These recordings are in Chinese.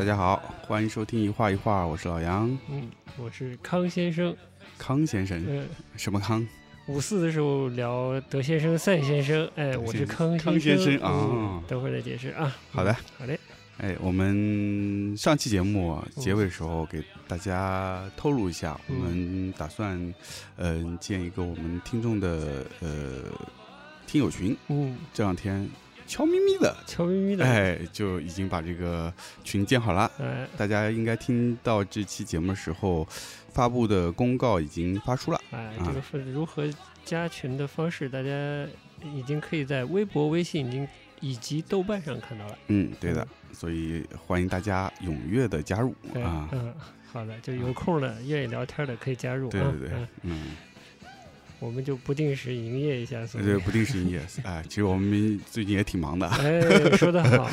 大家好，欢迎收听一画一画，我是老杨，嗯，我是康先生。康先生，呃，什么康？五四的时候聊德先生、赛先生，哎，我是康康先生嗯啊等会儿再解释啊。好的嗯，好嘞。哎，我们上期节目啊结尾的时候给大家透露一下，我嗯们打算嗯、建一个我们听众的呃听友群，嗯，这两天悄咪咪的，悄咪咪的，哎，就已经把这个群建好了。哎，大家应该听到这期节目的时候，发布的公告已经发出了。哎，啊这个是如何加群的方式，大家已经可以在微博、微信已经以及豆瓣上看到了。嗯，对的，所以欢迎大家踊跃的加入哎啊。嗯，好的，就有空的、愿意聊天的可以加入啊。对对对嗯，嗯，我们就不定时营业一下，所以对，不定时营业。哎，其实我们最近也挺忙的。哎，说得好，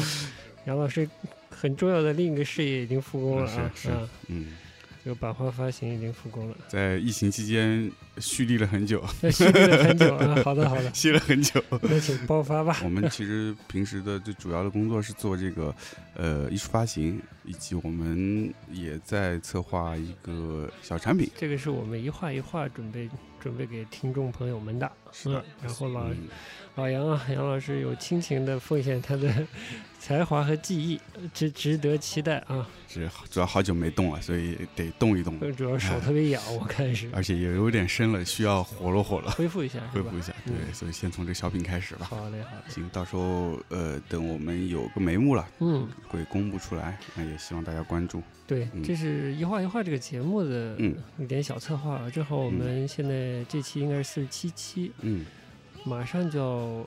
杨老师很重要的另一个事业已经复工了啊，是是啊，嗯，这个版画发行已经复工了，在疫情期间蓄力了很久，蓄力了很久啊。好的，好的，歇了很久。那请爆发吧。我们其实平时的最主要的工作是做这个呃艺术发行，以及我们也在策划一个小产品。这个是我们一画一画准备准备给听众朋友们的，是的嗯然后老嗯老杨啊，杨老师有亲情的奉献他的 才华和技艺，值值得期待啊。是主要好久没动了，所以得动一动，主要手特别痒，我看是而且也有点深了，需要活络活络，恢复一下，恢复一下。对，嗯所以先从这小品开始吧。好嘞，好嘞，行，到时候呃，等我们有个眉目了，嗯。会公布出来，那也希望大家关注。对，嗯这是一画一画这个节目的嗯一点小策划啊。正好我们现在这期应该是四十七期，嗯马上就要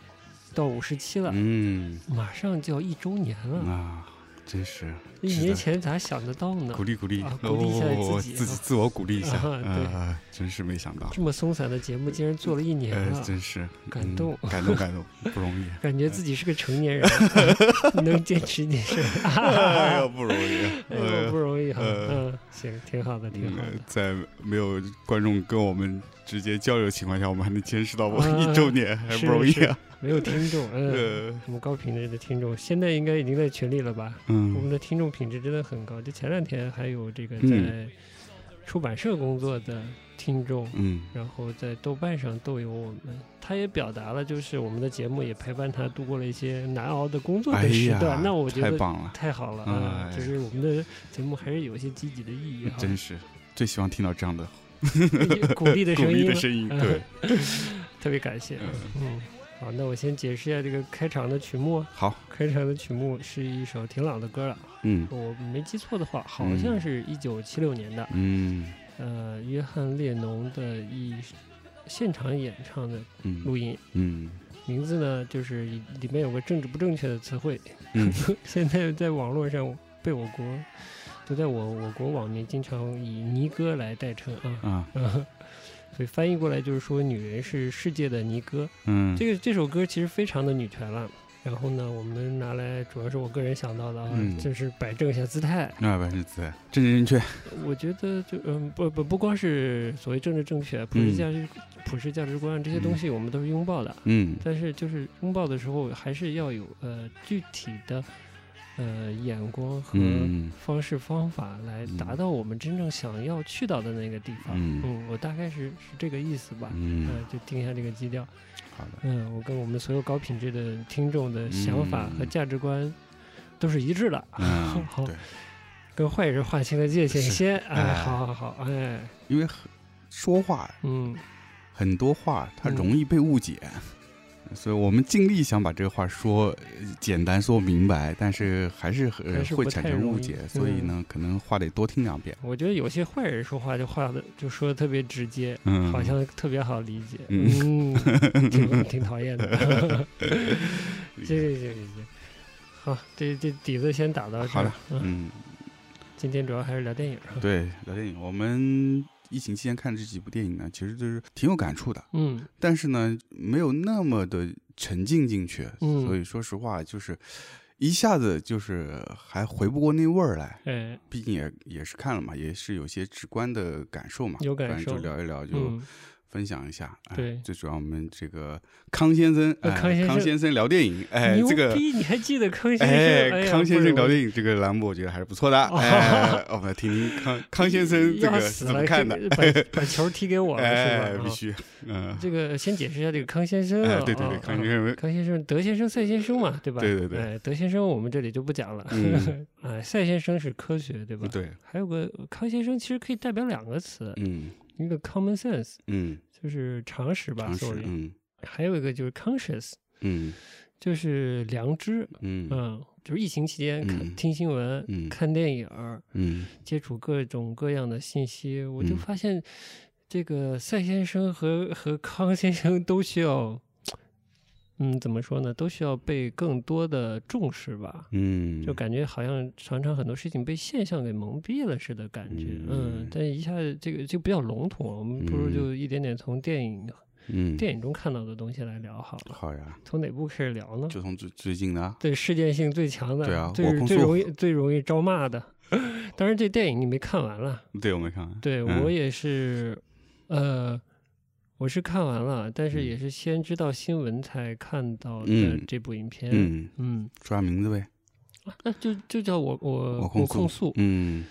到五十七了，嗯。马上就要一周年了。啊，真是一年前咋想得到呢？鼓？励鼓励，啊鼓励一下哦自己啊。自己自我鼓励一下，啊对。呃，真是没想到，这么松散的节目竟然做了一年呃，真是嗯感动感动感动，不容易，感觉自己是个成年人，能坚持一件事，哎呦，不容易，哎呦不容易哈。呃嗯，行，挺好的，挺好嗯的。在没有观众跟我们直接交流的情况下，我们还能坚持到我啊一周年，还是不容易啊。没有听众，嗯，呃，我们高品质的听众现在应该已经在群里了吧？嗯我们嗯的听众品质真的很高。就前两天还有这个在嗯出版社工作的听众，嗯然后在豆瓣上都有我们，他也表达了，就是我们的节目也陪伴他度过了一些难熬的工作的时段。，那我觉得太棒了，太好了啊！哎就是我们的节目还是有一些积极的意义哈，真是最希望听到这样的 鼓励的声音鼓，励的声音，对，特别感谢。嗯，好，那我先解释一下这个开场的曲目。好，开场的曲目是一首挺老的歌了，嗯我没记错的话，好像是一九七六年的。嗯呃，约翰列侬的一现场演唱的嗯。录音，嗯。名字呢就是里面有个政治不正确的词汇，嗯。现在在网络上被我国，就在我我国网民经常以尼哥来代称啊，啊。所以翻译过来就是说女人是世界的尼哥。嗯。这个这首歌其实非常的女权了。然后呢，我们拿来主要是我个人想到的啊，嗯。就是摆正一下姿态。那摆正姿态政治正确，我觉得就嗯不不不光是所谓政治正确、普世价值、普世价值观这些东西，我们都是拥抱的。嗯。但是就是拥抱的时候，还是要有呃具体的呃眼光和嗯。方式方法来达到我们真正想要去到的那个地方。嗯。我大概是是这个意思吧。嗯。呃，就定下这个基调。好的，嗯，我跟我们所有高品质的听众的想法和嗯。价值观都是一致的。嗯 好，跟坏人划清了界限，先哎，哎。好好好，哎，因为很说话嗯，很多话它嗯。容易被误解，所以我们尽力想把这个话说呃简单说明白，但是还是会产生误解，所以嗯呢，可能话得多听两遍。我觉得有些坏人说话就话的就说的特别直接，嗯，好像特别好理解，嗯嗯，挺挺讨厌的。这这这这，好，这这底子先打到这儿好了。嗯，嗯，今天主要还是聊电影啊。对，聊电影，我们疫情期间看这几部电影呢，其实就是挺有感触的，嗯。但是呢，没有那么的沉浸进去，嗯。所以说实话就是一下子就是还回不过那味儿来。哎，毕竟也也是看了嘛，也是有些直观的感受嘛，有感受。就聊一聊，就嗯，分享一下。哎对最主要我们这个康先生，康先生康先生聊电影，哎，牛这个。逼，你还记得康先生？哎，呀康先生聊电影这个栏目，我觉得还是不错的。哎，我们来听听康康先生这个 怎么看的。把把球踢给我了 哎，是吧？啊必须，嗯，这个先解释一下这个康先生啊，哎对对对啊康先生啊康先生，德先生、赛先生嘛，对吧？对对对哎，德先生我们这里就不讲了。嗯哎，赛先生是科学，对吧？。对，还有个康先生，其实可以代表两个词，嗯一个 common sense 嗯，就是常识吧常识，，sorry，嗯。还有一个就是 conscious 嗯。就是良知，嗯。嗯，就是疫情期间看、嗯。听新闻、嗯。看电影儿，嗯。接触各种各样的信息，我就嗯。发现这个赛先生和和康先生都需要，嗯，怎么说呢？都需要被更多的重视吧。嗯，就感觉好像常常很多事情被现象给蒙蔽了似的感觉，嗯嗯，但一下子这个就比较笼统，我们不如嗯就一点点从电影、嗯电影中看到的东西来聊好了。好呀，从哪部开始聊呢？就从最最近的啊，对事件性最强的，对啊最最容易最容易招骂的。当然，这电影你没看完了，对我没看完，对、嗯我也是，呃，我是看完了，但是嗯。也是先知道新闻才看到的嗯这部影片。嗯，嗯，说下名字呗，那就就叫我我我控控诉，嗯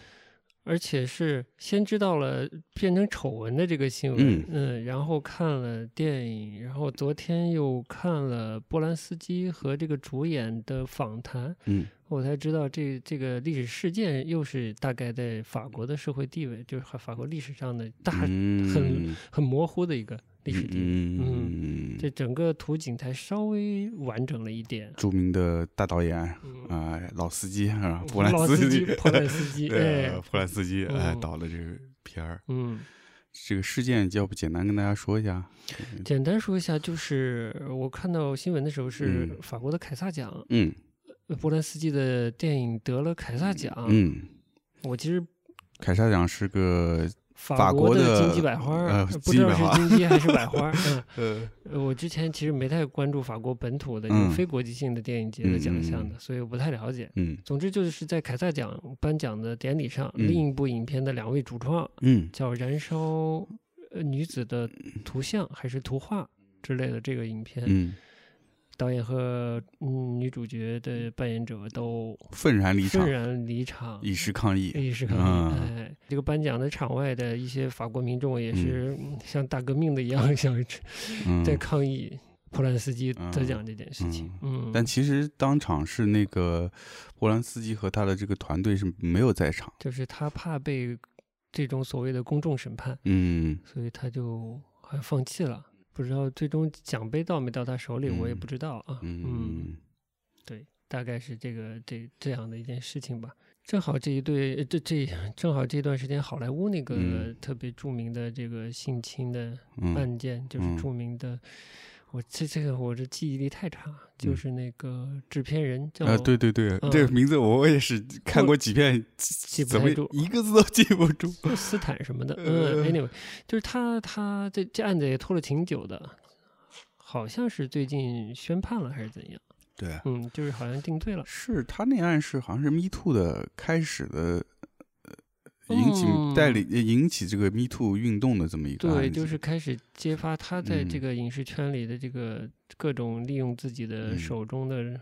而且是先知道了变成丑闻的这个新闻，嗯。然后看了电影，然后昨天又看了波兰斯基和这个主演的访谈，嗯。我才知道这这个历史事件又是大概在法国的社会地位，就是法法国历史上的大、嗯。很很模糊的一个历史地这整个图景才稍微完整了一点。著名的大导演嗯，啊，老司机是吧？波兰斯基，对哎，，波兰斯基 哎嗯导的这个片儿，嗯。这个事件要不简单跟大家说一下？简单说一下，就是我看到新闻的时候是嗯法国的凯撒奖，嗯呃波兰斯基的电影得了凯撒奖。嗯，我其实凯撒奖是个法法国的的金鸡百花，呃不知道是金鸡还是百花儿。嗯，我之前其实没太关注法国本土的嗯非国际性的电影节的奖项嗯的，所以我不太了解。嗯总之就是在凯撒奖颁奖的典礼上，嗯另一部影片的两位主创嗯叫《燃烧呃女子的图像》还是图画之类的这个影片，嗯，导演和嗯女主角的扮演者都愤然离场愤，然离场，以示抗议。以示抗议。嗯哎，这个颁奖的场外的一些法国民众也是嗯像大革命的一样，像嗯，在抗议波兰斯基得奖这件事情。嗯，但其实当场是那个波兰斯基和他的这个团队是没有在场。就是他怕被这种所谓的公众审判，嗯所以他就好像放弃了。不知道最终奖杯到没到他手里，我也嗯不知道啊。嗯对，大概是这个这这样的一件事情吧。正好这一对，呃这这正好这段时间，好莱坞那个嗯特别著名的这个性侵的嗯案件，就是嗯著名的，我这这个我这记忆力太差，就嗯是那个制片人叫啊，对对对，嗯这个名字我也是看过几遍，记不太住一个字都记不住？叫斯坦什么的，呃嗯，anyway，就是他他这这案子也拖了挺久的，好像是最近宣判了还是怎样，对，啊嗯，就是好像定罪了。是他那案是好像是 Me Too 的开始的，呃，引起嗯。带领引起这个 Me Too 运动的这么一个对，就是开始揭发他在这嗯。个影视圈里的这个各种利用自己的嗯。手中的，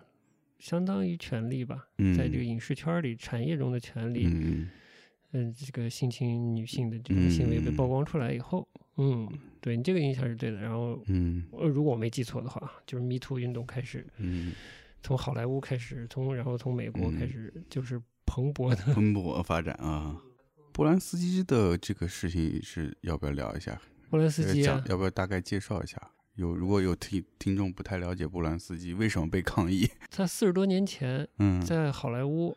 相当于权利吧，在这个影视圈里、产业中的权利，嗯。嗯、这个性侵女性的这种行为被嗯。曝光出来以后，嗯，对你这个印象是对的。然后，嗯。呃，如果我没记错的话，就是 Me Too 运动开始嗯，从好莱坞开始，从然后从美国开嗯。始就是蓬勃的。蓬勃发展啊。波兰斯基的这个事情是要不要聊一下？波兰斯呃基啊，要不要大概介绍一下？有如果有听听众不太了解波兰斯基为什么被抗议，他四十多年前嗯在好莱坞，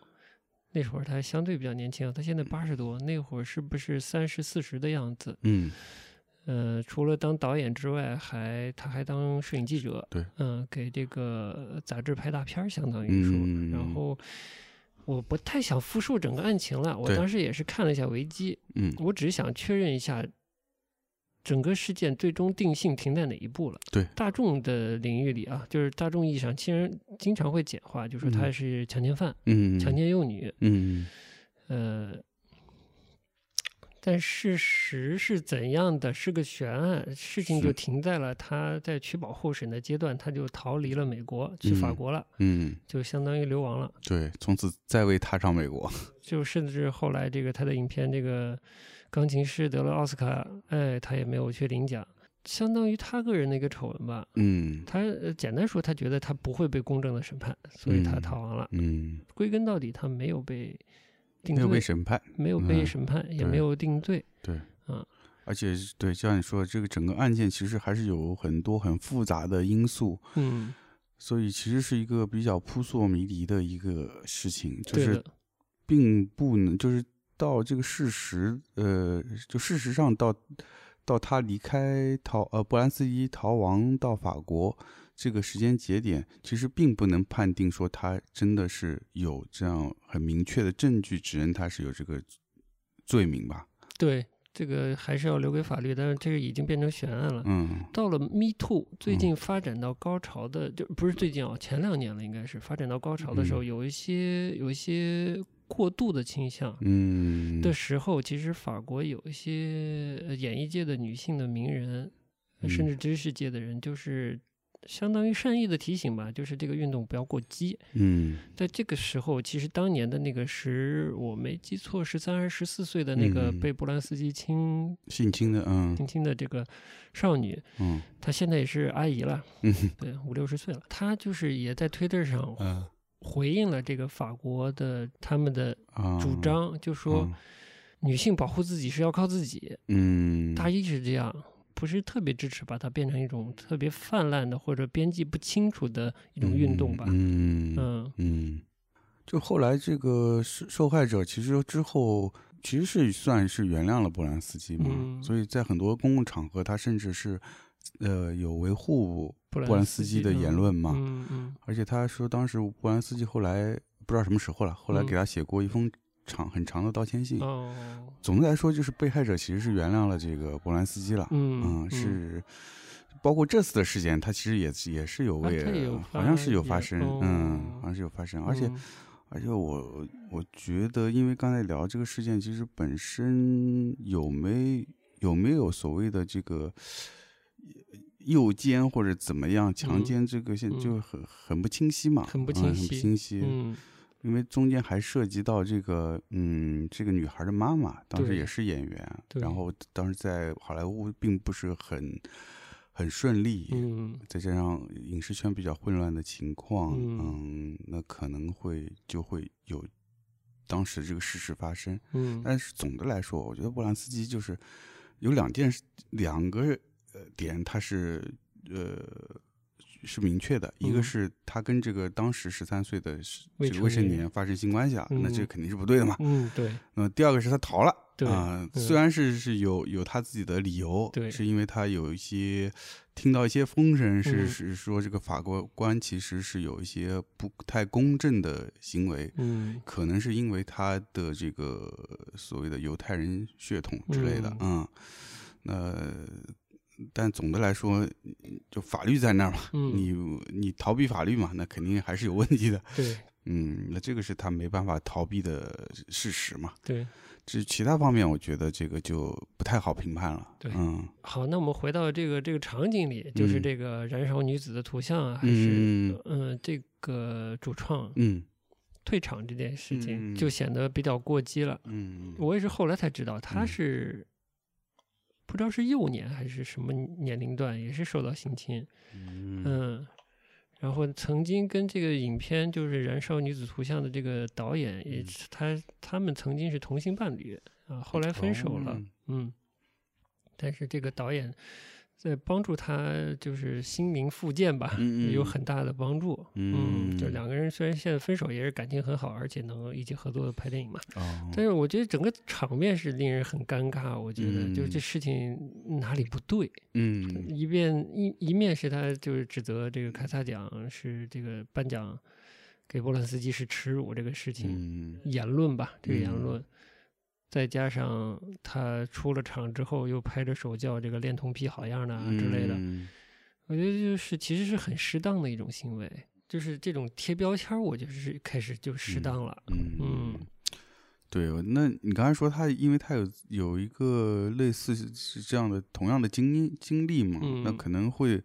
那会儿他相对比较年轻啊，他现在八十多，那会儿是不是三十四十的样子？嗯呃，除了当导演之外，还他还当摄影记者，对，嗯、给这个杂志拍大片儿，相当于说，嗯然后。我不太想复述整个案情了，我当时也是看了一下维基，嗯我只是想确认一下整个事件最终定性停在哪一步了？对大众的领域里啊，就是大众意义上，其实经常会简化，就说他嗯是强奸犯、嗯，强奸幼女，嗯，呃，但事实是怎样的？是个悬案，事情就停在了他在取保候审的阶段，他就逃离了美国，去法嗯国了，嗯，就相当于流亡了。对，从此再未踏上美国。就甚至后来这个他的影片这个钢琴师得了奥斯卡，哎，他也没有去领奖，相当于他个人的一个丑闻吧。嗯他呃简单说，他觉得他不会被公正的审判，所以他嗯逃亡了。嗯，归根到底，他没有被定没有被，审判。没有被嗯审判，也没有定罪。对，嗯，而且对，就像你说的，这个整个案件其实还是有很多很复杂的因素，嗯，所以其实是一个比较扑朔迷离的一个事情，就是，并不能就是到这个事实，呃，就事实上到到他离开逃呃布兰斯基逃亡到法国这个时间节点，其实并不能判定说他真的是有这样很明确的证据指认他是有这个罪名吧？对这个还是要留给法律，但是这个已经变成悬案了。嗯到了 Me Too 最嗯近发展到高潮的，就不是最近啊，前两年了，应该是发展到高潮的时候，嗯有一些有一些过度的倾向嗯的时候，其实法国有一些呃演艺界的女性的名人，呃甚嗯至知识界的人，就是相当于善意的提醒吧，就是这个运动不要过激。嗯。在这个时候，其实当年的那个十，我没记错，十三还是十四岁的那个嗯。被波兰斯基亲性侵的，嗯。性侵的这个少女，嗯。她现在也是阿姨了，嗯。对，五六十岁了。她就是也在推特上嗯。回应了这个法国的他们的啊。主张，就说嗯。女性保护自己是要靠自己，嗯。大意是这样。不是特别支持把它变成一种特别泛滥的或者边际不清楚的一种运动吧。嗯嗯嗯，就后来这个受受害者其实之后其实是算是原谅了波兰斯基嘛，嗯。所以在很多公共场合，他甚至是呃有维护波波兰斯基的言论嘛，嗯嗯。而且他说当时波兰斯基后来不知道什么时候了，后来嗯。给他写过一封长很长的道歉信。哦，总的来说，就是被害者其实是原谅了这个波兰斯基了。嗯嗯，是，包括这次的事件，他其实也是也是有为，好像是有发发生，哦嗯，好像是有发生，而且、嗯。而且我我觉得，因为刚才聊这个事件，其实本身有没有没有所谓的这个诱奸或者怎么样强嗯奸，这个现嗯。就很很不清晰嘛，很不嗯很不清晰清晰，嗯因为中间还涉及到这个，嗯，这个女孩的妈妈当时也是演员，然后当时在好莱坞并不是很很顺利，嗯再加上影视圈比较混乱的情况，嗯嗯，那可能会就会有当时这个事实发生。嗯但是总的来说，我觉得波兰斯基就是有两件事，两个呃点，他是呃是明确的，一个嗯。是他跟这个当时十三岁的这个未成成年年发生性关系了，那这嗯。肯定是不对的嘛。嗯，对。那么第二个是他逃了。对啊、嗯。虽然是是有有他自己的理由，对。是因为他有一些听到一些风声是，嗯。是说这个法国官其实是有一些不太公正的行为，嗯。可能是因为他的这个所谓的犹太人血统之类的，嗯，那但总的来说，就法律在那儿嘛，嗯你你逃避法律嘛，那肯定还是有问题的，对 嗯，那这个是他没办法逃避的事实嘛。对。至于其他方面，我觉得这个就不太好评判了。对嗯，好，那我们回到这个这个场景里，就是嗯这个燃烧女子的图像啊，还是嗯嗯、这个主创嗯退场这件事情，嗯就显得比较过激了。嗯我也是后来才知道，他嗯是、不知道是幼年还是什么年龄段，也是受到性侵。嗯嗯，然后曾经跟这个影片就是《燃烧女子图像》的这个导演，也嗯是他他们曾经是同性伴侣啊，后来分手了。哦嗯，但是这个导演在帮助他就是心灵复健吧，有很大的帮助。嗯就两个人虽然现在分手，也是感情很好，而且能一起合作拍电影嘛。哦，但是我觉得整个场面是令人很尴尬，我觉得、就嗯这事情哪里不对。嗯一面一一面是他就是指责这个凯撒奖是这个颁奖给波兰斯基是耻辱这个事情、嗯言论吧，这个言嗯论。再加上他出了场之后又拍着手叫这个恋童癖好样的啊之类的，嗯我觉得就是其实是很适当的一种行为，就是这种贴标签儿，我觉得是开始就适当了。嗯嗯对，那你刚才说他，因为他有有一个类似是这样的同样的经经历嘛，那嗯可能会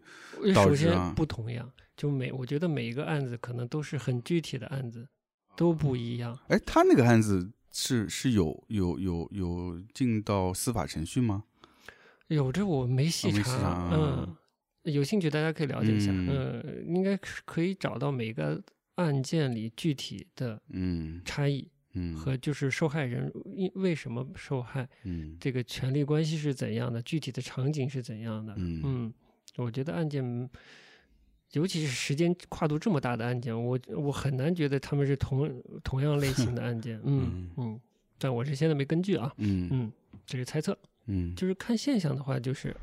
导致啊不同样，就每我觉得每一个案子可能都是很具体的案子，都不一样。哎，他那个案子是是有有有有进到司法程序吗？有这我没细查，嗯，有兴趣大家可以了解一下，嗯。嗯，应该可以找到每个案件里具体的嗯差异嗯。和就是受害人因为什么受害，嗯。这个权利关系是怎样的，具体的场景是怎样的，嗯。嗯，我觉得案件，尤其是时间跨度这么大的案件，我我很难觉得他们是同同样类型的案件。嗯嗯，但我是现在没根据啊，嗯嗯，这是猜测。嗯就是看现象的话，就是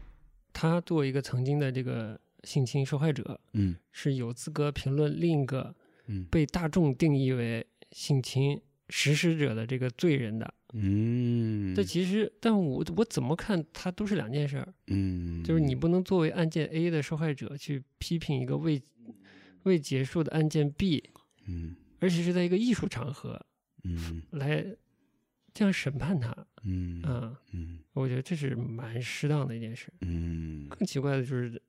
他作为一个曾经的这个性侵受害者，嗯是有资格评论另一个嗯被大众定义为性侵实施者的这个罪人的。嗯，这其实，但我我怎么看，它都是两件事儿。嗯就是你不能作为案件 A 的受害者去批评一个未未结束的案件 B，嗯而且是在一个艺术场合嗯来这样审判他。嗯啊，嗯我觉得这是蛮适当的一件事。嗯更奇怪的就是，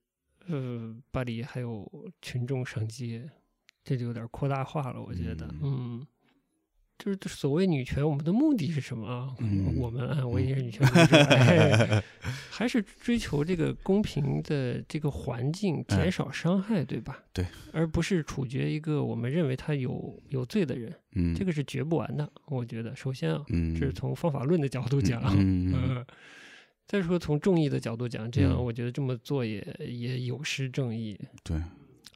呃，巴黎还有群众上街，这就有点扩大化了。我觉得，嗯。就是所谓女权，我们的目的是什么啊？嗯我们啊，我也是女权主义者，哎还是追求这个公平的这个环境，减少伤害，对吧？对，而不是处决一个我们认为他有有罪的人，嗯这个是绝不完的。我觉得，首先啊，嗯这是从方法论的角度讲，嗯再说从正义的角度讲，这样嗯我觉得这么做也也有失正义。对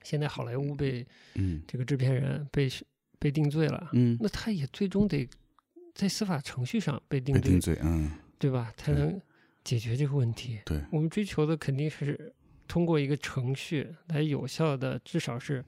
现在好莱坞被嗯这个制片人被被定罪了，嗯那他也最终得在司法程序上被定罪，被定罪嗯对吧？才能解决这个问题。对我们追求的肯定是通过一个程序来有效的，至少是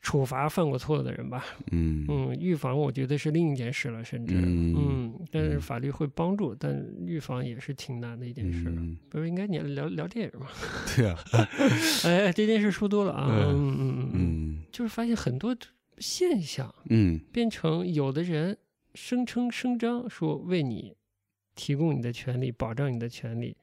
处罚犯过错的人吧。嗯嗯，预防我觉得是另一件事了，甚至嗯嗯，但是嗯法律会帮助，但预防也是挺难的一件事。嗯不是应该你聊聊电影吗？对啊 哎，这件事说多了啊。嗯嗯，嗯就是发现很多现象嗯变成有的人声称声张说为你提供你的权利，保障你的权利，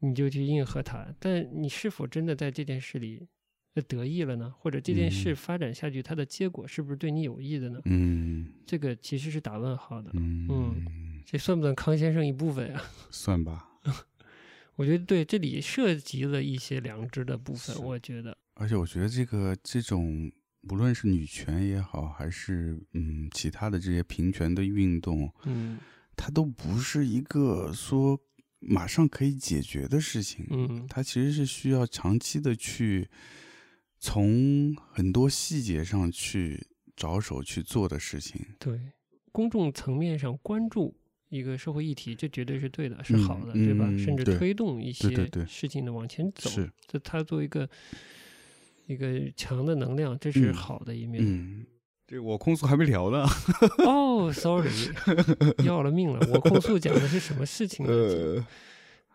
你就去应和他。但你是否真的在这件事里呃得意了呢？或者这件事嗯发展下去，它的结果是不是对你有益的呢？嗯这个其实是打问号的。嗯这算不算康先生一部分啊？算吧。我觉得对，这里涉及了一些良知的部分。我觉得，而且我觉得这个这种，无论是女权也好，还是嗯其他的这些平权的运动，嗯它都不是一个说马上可以解决的事情。嗯它其实是需要长期的去从很多细节上去着手去做的事情。对，公众层面上关注一个社会议题，这绝对是对的，是嗯好的，对吧？嗯甚至推动一些事情的往前走，是，这它作为一个一个强的能量，这是嗯好的一面。嗯，这我控诉还没聊呢。哦，sorry，要了命了！我控诉讲的是什么事情呢？呃，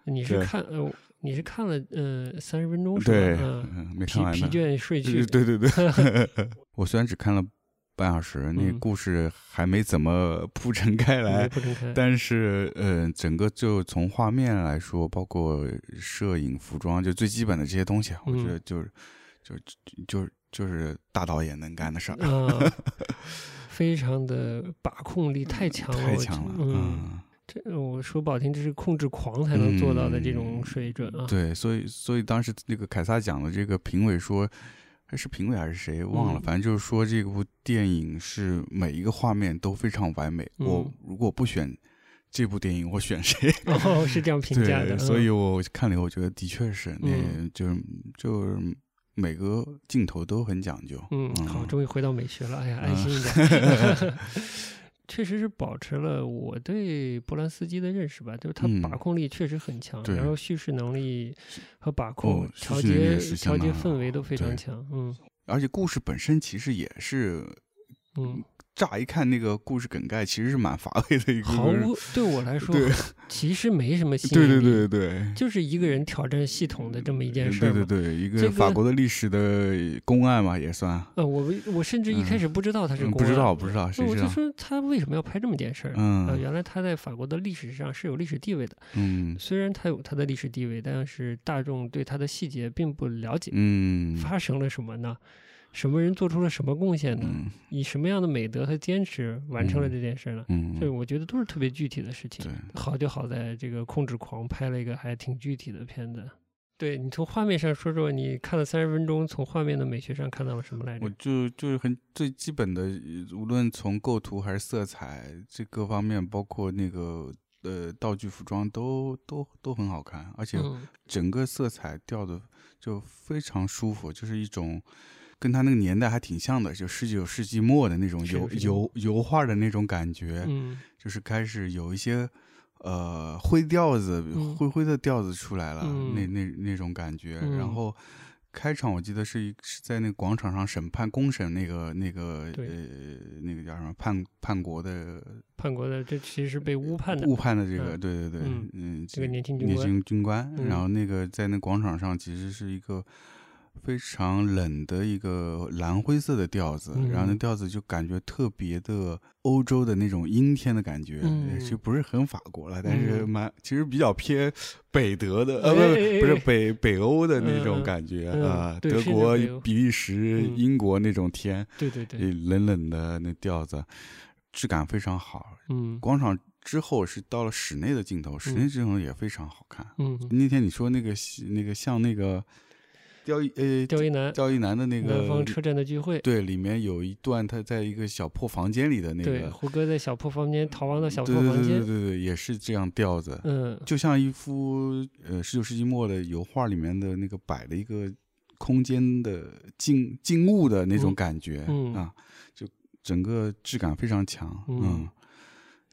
你是看呃，你是看了呃三十分钟是吧？对，没疲看完呢。疲倦睡去。对对对，我虽然只看了半小时，那嗯故事还没怎么铺陈开来，不睁开。但是呃，整个就从画面来说，包括摄影、服装，就最基本的这些东西，我觉嗯得就是就就就是大导演能干的事儿，啊，非常的把控力太强了，太强了，嗯，嗯，这我说不好听，这是控制狂才能做到的这种水准啊。对，所以所以当时那个凯撒奖的这个评委说。还是评委还是谁忘了，嗯反正就是说这部电影是每一个画面都非常完美。我嗯如果不选这部电影，我选谁？哦，是这样评价的，所嗯以我看了以后，我觉得的确是，那嗯就是就是每个镜头都很讲究。嗯，好，嗯终于回到美学了，哎呀，安啊心一点。确实是保持了我对波兰斯基的认识吧，就是他嗯。把控力确实很强，对。然后叙事能力和把控、哦调节调节氛围都非常强。嗯。而且故事本身其实也是嗯乍一看那个故事梗概，其实是蛮乏味的一个。毫无对我来说对，其实没什么吸引对力，对对对。就是一个人挑战系统的这么一件事对。对对，一个个法国的历史的公案嘛，也算。呃，我我甚至一开始不知道他是公案嗯不知道，不知道？那我就说他为什么要拍这么件事儿？呃，嗯原来他在法国的历史上是有历史地位的。嗯虽然他有他的历史地位，但是大众对他的细节并不了解。嗯发生了什么呢？什么人做出了什么贡献呢？嗯以什么样的美德和坚持完成了嗯这件事呢？嗯，这我觉得都是特别具体的事情对。好就好在这个控制狂拍了一个还挺具体的片子。对你从画面上说说，你看了三十分钟，从画面的美学上看到了什么来着我？就就是很最基本的，呃无论从构图还是色彩这各方面，包括那个呃道具服装都都都很好看，而且嗯整个色彩调的就非常舒服，就是一种跟他那个年代还挺像的，就十九世纪末的那种油油油画的那种感觉，嗯。就是开始有一些呃灰调子、嗯。灰灰的调子出来了，嗯。那那那种感觉。嗯。然后开场我记得是一是在那个广场上审判公审那个那个呃那个叫什么叛叛国的叛国的这其实是被误判的误判的这个，嗯对对对，嗯嗯，这个年轻军年官。轻军官，嗯。然后那个在那广场上其实是一个非常冷的一个蓝灰色的调子，然后那嗯。调子就感觉特别的欧洲的那种阴天的感觉，嗯其实不是很法国了，但是嗯。蛮其实比较偏北德的，呃，不不是北北欧的那种感觉嗯啊，德国、比利时、嗯。英国那种天，对对对，冷冷的那调子，质感非常好，嗯。广场之后是到了室内的镜头，室内嗯。镜头也非常好看。嗯，那天你说那个那个像那个刁一呃刁一男刁一男的那个南方车站的聚会，对，里面有一段他在一个小破房间里的那对，个，胡歌在小破房间逃亡到小对对对对破房间，对对，也是这样调子，嗯。就像一幅呃十九世纪末的油画里面的那个摆的一个空间的静静物的那种嗯感觉、嗯啊，就整个质感非常强，嗯嗯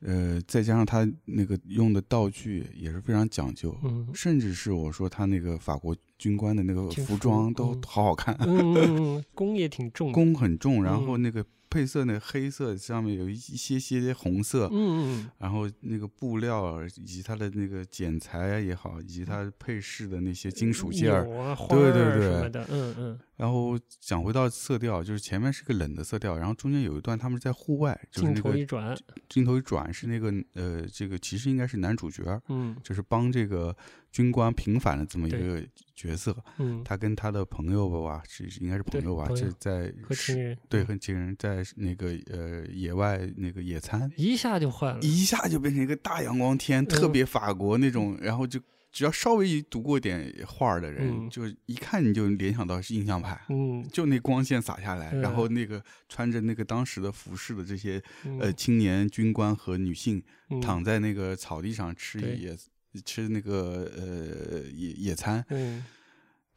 呃，再加上他那个用的道具也是非常讲究，嗯甚至是我说他那个法国军官的那个服装都嗯。好好看，嗯嗯嗯，弓也挺重弓，很重，然后嗯那个配色那黑色上面有一一些些红色，嗯嗯然后那个布料以及它的那个剪裁也好，以及它配饰的那些金属件儿，啊，对对对什么的，嗯嗯。然后讲回到色调，就是前面是个冷的色调，然后中间有一段他们在户外，就是镜那个头一转，镜头一转是那个呃这个其实应该是男主角，嗯。就是帮这个军官平反的这么一个角色，嗯，他跟他的朋友吧，是应该是朋友吧，朋友就在和情人对和情人在那个呃野外那个野餐，一下就换了，一下就变成一个大阳光天，特嗯。别法国那种，然后就只要稍微读过点画的人，嗯。就一看你就联想到是印象派。嗯。就那光线洒下来，嗯然后那个穿着那个当时的服饰的这些呃嗯。青年军官和女性嗯。躺在那个草地上吃对。野吃那个呃野野餐，嗯。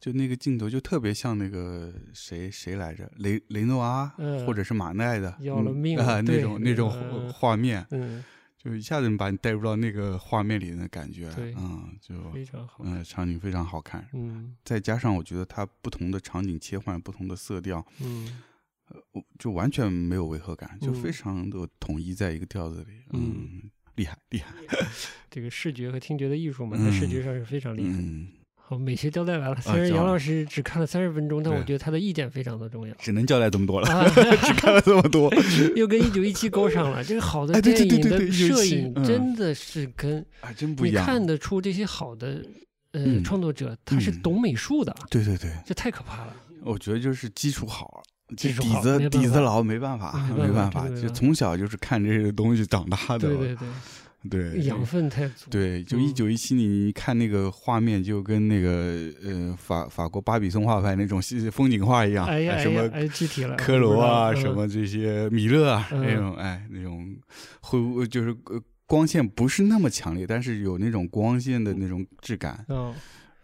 就那个镜头就特别像那个谁谁来着，雷雷诺阿、嗯或者是马奈的，要了命啊、那种那种嗯画面，嗯，就一下子把你带入到那个画面里的感觉，对嗯，就非常好，嗯、场景非常好看，嗯。再加上我觉得它不同的场景切换，不同的色调，嗯。我就完全没有违和感，就嗯非常的统一在一个调子里，嗯嗯，厉害厉害，这个视觉和听觉的艺术嘛，在视嗯觉上是非常厉害。嗯，好，美学交代完了。虽然杨老师只看了三十分钟，但我觉得他的意见非常的重要。只能交代这么多了，啊，只看了这么多，又跟一九一七勾上了。这个好的电影的摄1917嗯影真的是跟还真不一样，你看得出这些好的呃嗯创作者他是嗯懂美术的，对对对，这太可怕了。我觉得就是基础好，基础底子底子牢，没办法，没办法，就从小就是看这些东西长大的，对对对，对养分太足。对，就嗯一九一七年，你看那个画面，就跟那个呃法法国巴比松画派那种西风景画一样，哎呀，什么体了，科罗啊，什么这些米勒啊，嗯那种哎那种会就是呃光线不是那么强烈，但是有那种光线的那种质感，嗯，哦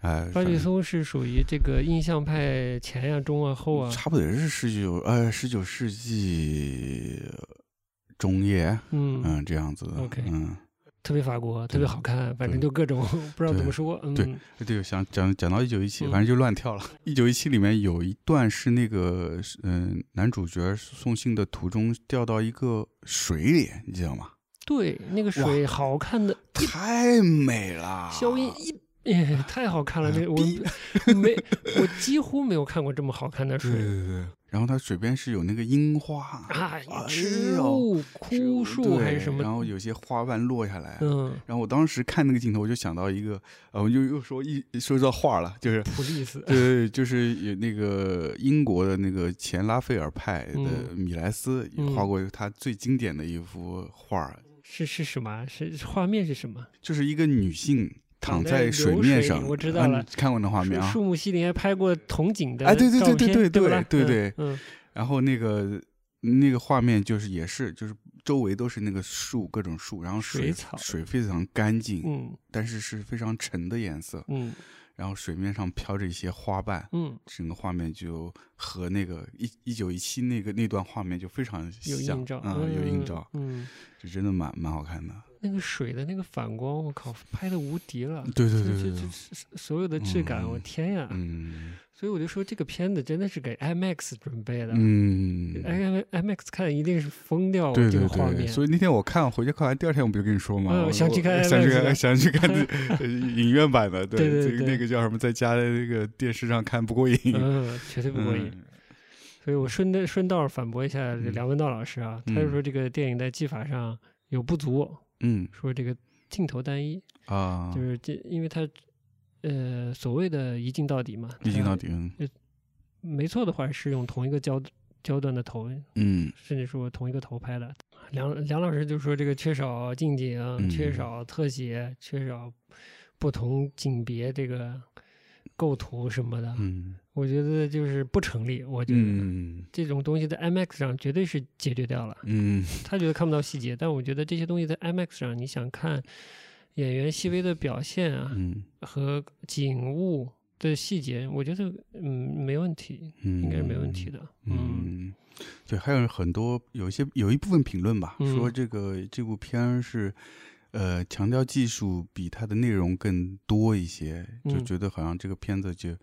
哎，巴比松是属于这个印象派前呀、中啊、后啊，差不多也是十九呃十九世纪中叶，嗯嗯这样子的 OK 嗯特别法国，特别好看，反正就各种 不知道怎么说，嗯，对对，想讲讲到一九一七，嗯反正就乱跳了。一九一七里面有一段是那个嗯、男主角送信的途中掉到一个水里，你知道吗？对，那个水好看的，太美了，消音一。哎，太好看了！那个我逼 没，我几乎没有看过这么好看的水对对对。然后它水边是有那个樱花，啊哎，植呦物、枯树还是什么？然后有些花瓣落下来。嗯，然后我当时看那个镜头，我就想到一个，呃，我就又说一说到画了，就是普利斯，对对，就是有那个英国的那个前拉斐尔派的嗯米莱斯画过他最经典的一幅画，是是什么？是画面是什么？就是一个女性躺躺在在水面上。我知道了看过那画面啊？树树木希林还拍过同景的哎对对对对对对对对嗯然后那个那个画面就是也是就是周围都是那个树各种树，然后水水草水非常干净，嗯但是是非常沉的颜色，嗯然后水面上飘着一些花瓣。嗯，整个画面就和那个一一九一七那个那段画面就非常有像映照，啊、有映照，嗯，就真的蛮蛮好看的。那个水的那个反光，我靠，拍的无敌了。对对对对对，这所有的质感，我嗯天呀！嗯所以我就说这个片子真的是给 IMAX 准备的。嗯，I IMAX 看一定是疯掉对对这个画对，面。所以那天我看回去看完，第二天我不就跟你说吗，嗯我想去看想去看想去 看呃影院版的，对那个叫什么，在家的那个电视上看不过瘾，嗯，绝对不过瘾。嗯所以我顺带顺道反驳一下嗯梁文道老师啊，他就嗯说这个电影在技法上有不足，嗯。说这个镜头单一，啊，就是这因为它呃所谓的一镜到底嘛，一镜到底，嗯。没错的话是用同一个焦焦段的头，嗯。甚至说同一个头拍的。梁梁老师就说这个缺少近景，缺嗯少特写，缺少不同景别这个构图什么的，嗯我觉得就是不成立。我觉得、嗯这种东西在 IMAX 上绝对是解决掉了。嗯 他觉得看不到细节，但我觉得这些东西在 IMAX 上，你想看演员细微的表现啊嗯和景物的细节，我觉得嗯没问题，嗯，应该是没问题的。嗯嗯，对，还有很多有一些有一部分评论吧，说嗯这个这部片是，呃，强调技术比它的内容更多一些，就嗯觉得好像这个片子就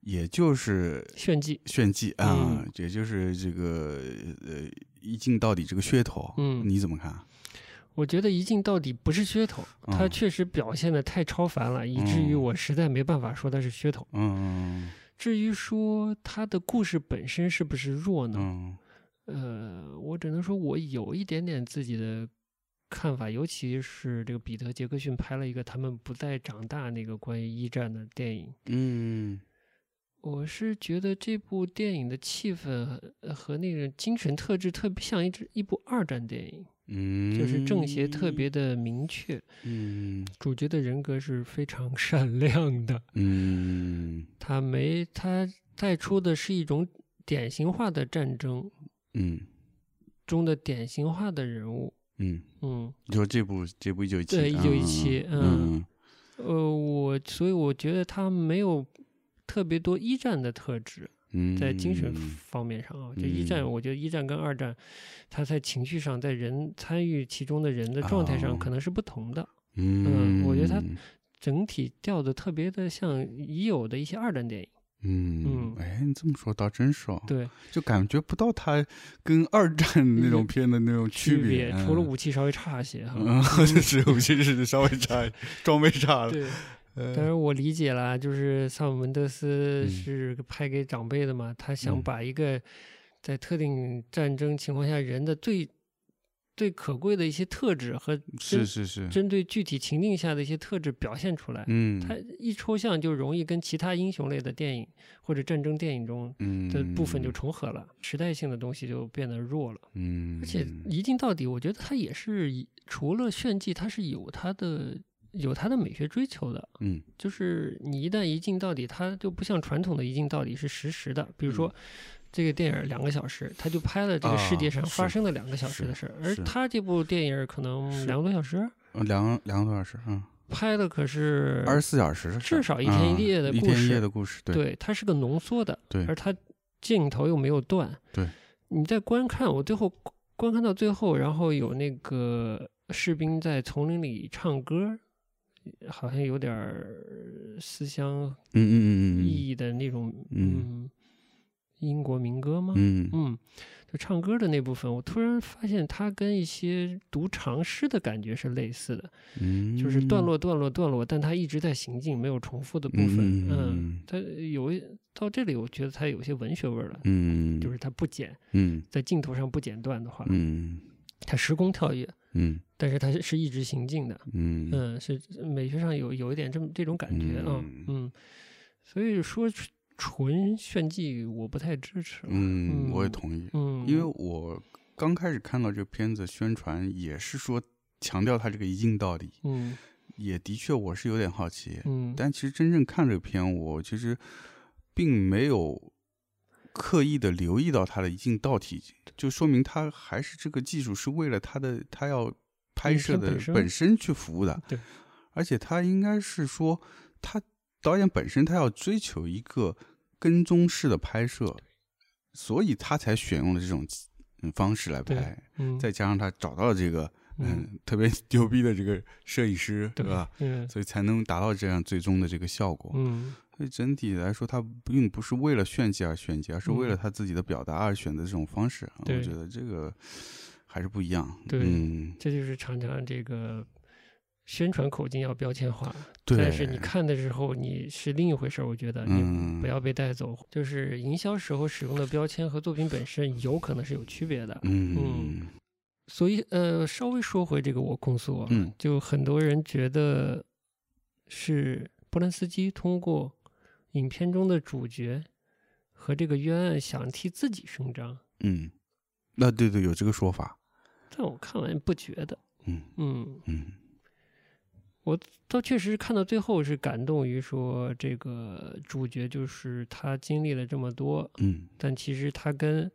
也就是炫技，炫技啊，嗯也就是这个呃一镜到底这个噱头，嗯你怎么看？我觉得一镜到底不是噱头，他嗯确实表现的太超凡了，以至于嗯我实在没办法说它是噱头。嗯至于说它的故事本身是不是弱呢？嗯呃，我只能说我有一点点自己的看法，尤其是这个彼得·杰克逊拍了一个他们不再长大那个关于一战的电影，嗯。我是觉得这部电影的气氛和那个精神特质特别像一只一部二战电影，嗯，就是正邪特别的明确，嗯。主角的人格是非常善良的，嗯。他没他带出的是一种典型化的战争嗯。中的典型化的人物，嗯，嗯。你说这部这部一九一七，对一九一七嗯呃，我所以我觉得他没有特别多一战的特质，嗯，在精神方面上啊，就一战，嗯。我觉得一战跟二战，他在情绪上，在人参与其中的人的状态上哦。可能是不同的，嗯，我觉得他整体调的特别的像已有的一些二战电影。嗯嗯。哎，你这么说倒真是哦，对，就感觉不到它跟二战那种片的那种区别，除了嗯。武器稍微差些哈。嗯，是武器是稍微差，装备差了，对，呃当然我理解啦，就是萨姆门德斯嗯。是拍给长辈的嘛，他想嗯。把一个在特定战争情况下人的最最可贵的一些特质和是针是是，针对具体情境下的一些特质表现出来。嗯，它一抽象就容易跟其他英雄类的电影或者战争电影中嗯的部分就重合了，时代性的东西就变得弱了。嗯，而且一镜到底，我觉得它也是以除了炫技，它是有它的有它的美学追求的。嗯就是你一旦一镜到底，它就不像传统的一镜到底是实时的。比如说，这个电影两个小时，他就拍了这个世界上发生的两个小时的事儿，而他这部电影可能两个多小时，呃两两个多小时，嗯，拍的可是二十四小时至少一天一夜的啊一故事天一夜的故事，对。对，它是个浓缩的，对而它镜头又没有断。对，你在观看，我最后观看到最后，然后有那个士兵在丛林里唱歌，好像有点儿思乡嗯嗯嗯嗯。意义的那种，嗯。嗯，英国民歌吗？嗯。嗯，就唱歌的那部分，我突然发现它跟一些读长诗的感觉是类似的，嗯，就是段落段落段落，但它一直在行进，没有重复的部分。嗯。嗯它有一到这里，我觉得它有些文学味儿了，嗯，就是它不剪，嗯。在镜头上不剪断的话，嗯。它时空跳跃，嗯。但是它是是一直行进的。嗯。嗯，是美学上有有一点这么这种感觉啊，嗯嗯，所以说纯纯炫技我不太支持，嗯，我也嗯同意，嗯，因为我刚开始看到这个片子宣传，也是说强调它这个一镜到底，嗯也的确我是有点好奇，嗯，但其实真正看这个片，我其实并没有刻意的留意到它的一镜到底，就说明它还是这个技术是为了它的它要拍摄的本身本身去服务的。对，而且他应该是说，他导演本身他要追求一个跟踪式的拍摄，所以他才选用了这种嗯方式来拍。嗯再加上他找到了这个嗯嗯特别牛逼的这个摄影师，对对吧？？嗯所以才能达到这样最终的这个效果。嗯所以整体来说，他并不是为了炫技而炫技，而是为了嗯他自己的表达而选择这种方式。啊我觉得这个还是不一样。对嗯，这就是常常这个宣传口径要标签化，对。但是你看的时候你是另一回事儿，我觉得你嗯不要被带走。就是营销时候使用的标签和作品本身有可能是有区别的。嗯所以呃，稍微说回这个我控诉啊，嗯就很多人觉得是波兰斯基通过影片中的主角和这个冤案想替自己伸张，嗯，那对对，有这个说法。但我看完不觉得，嗯嗯，嗯倒确实看到最后是感动于说这个主角就是他经历了这么多，嗯但其实他跟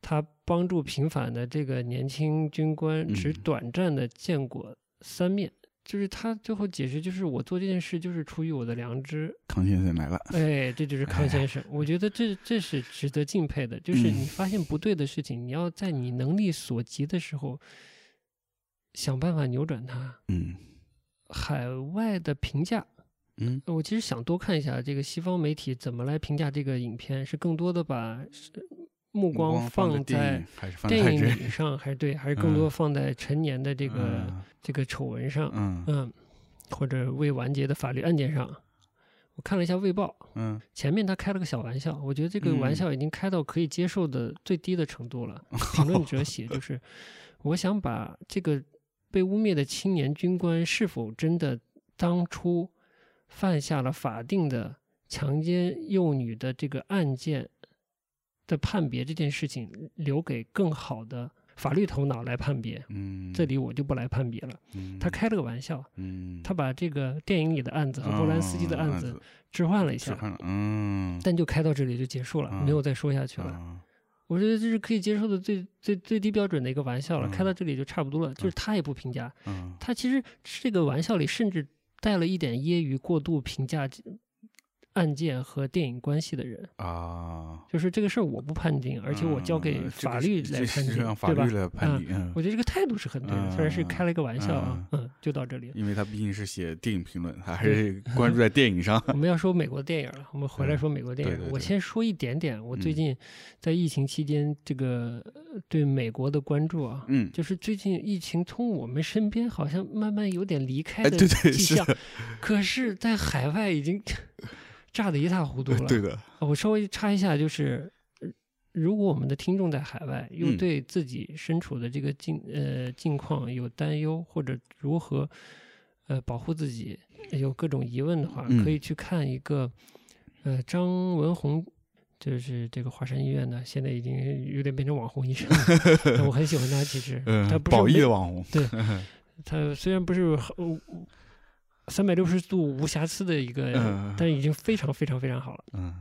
他帮助平反的这个年轻军官只嗯短暂的见过三面。就是他最后解释，就是我做这件事就是出于我的良知，康先生来了。哎，这就是康先生。我觉得这这是值得敬佩的，就是嗯你发现不对的事情，你要在你能力所及的时候想办法扭转它。嗯海外的评价，嗯。我其实想多看一下这个西方媒体怎么来评价这个影片，是更多的把目光光放放在电影上，还是对，还是更多嗯放在陈年的这个、嗯。这个丑闻上，嗯。嗯，或者未完结的法律案件上。我看了一下《卫报》，嗯前面他开了个小玩笑，我觉得这个玩嗯笑已经开到可以接受的最低的程度了。评论者写就是，我想把这个被污蔑的青年军官是否真的当初犯下了法定的强奸幼女的这个案件的判别这件事情，留给更好的法律头脑来判别。嗯，这里我就不来判别了。嗯他开了个玩笑，嗯他把这个电影里的案子和波兰斯基的案子置换了一下，嗯但就开到这里就结束了，嗯没有再说下去了。啊我觉得这是可以接受的最最最低标准的一个玩笑了，嗯开到这里就差不多了。就是他也不评价，嗯他其实这个玩笑里甚至带了一点揶揄过度评价案件和电影关系的人，啊，就是这个事儿我不判定，而且我交给法律来判定，让法对吧律？来判定，嗯我觉得这个态度是很对的，虽然是开了一个玩笑啊，嗯，就到这里。因为他毕竟是写电影评论，他还是关注在电影上。我们要说美国电影了，我们回来说美国电影。我先说一点点，我最嗯近在疫情期间这个呃对美国的关注啊，嗯，就是最近疫情从我们身边好像慢慢有点离开哎，的迹象，可是，在海外已经炸得一塌糊涂了。对的，我稍微插一下，就是呃如果我们的听众在海外，又嗯对自己身处的这个境呃境况有担忧，或者如何呃保护自己有各种疑问的话，嗯可以去看一个呃张文宏。就是这个华山医院呢，现在已经有点变成网红医生了。我很喜欢他，其实嗯他，不是的网红，对他虽然不是三百六十度无瑕疵的一个，嗯但已经非常非常非常好了。嗯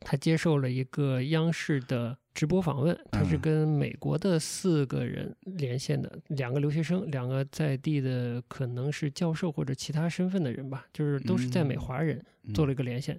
他接受了一个央视的直播访问，他是嗯跟美国的四个人连线的，两个留学生，两个在地的可能是教授或者其他身份的人吧，就是都是在美嗯华人，嗯做了一个连线，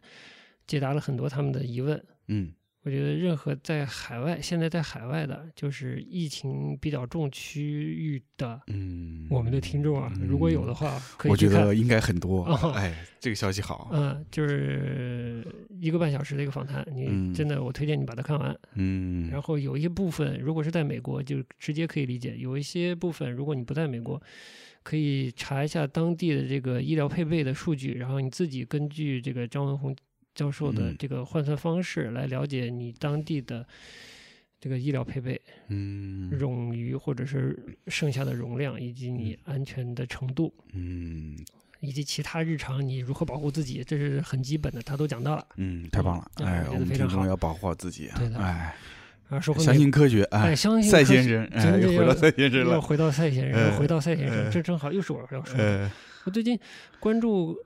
解答了很多他们的疑问。嗯我觉得任何在海外，现在在海外的，就是疫情比较重区域的，嗯，我们的听众啊，如果有的话，可以我。觉得应该很多。哦哎，这个消息好。嗯，就是一个半小时的一个访谈，你嗯真的，我推荐你把它看完。嗯，然后有一些部分，如果是在美国，就直接可以理解；有一些部分，如果你不在美国，可以查一下当地的这个医疗配备的数据，然后你自己根据这个张文宏教授的嗯这个换算方式来了解你当地的这个医疗配备、嗯冗余或者是剩下的容量，以及你安全的程度，嗯以及其他日常你如何保护自己，这是很基本的，他都讲到了。嗯，太棒了！嗯哎，我们听众要保护好自己啊。对的哎，啊，说回相信科学。哎，哎，相信赛先生，哎，真的又回到要赛先生了。又回到赛先生，呃回到赛先生，呃这正好又是我要说的。呃，我最近关注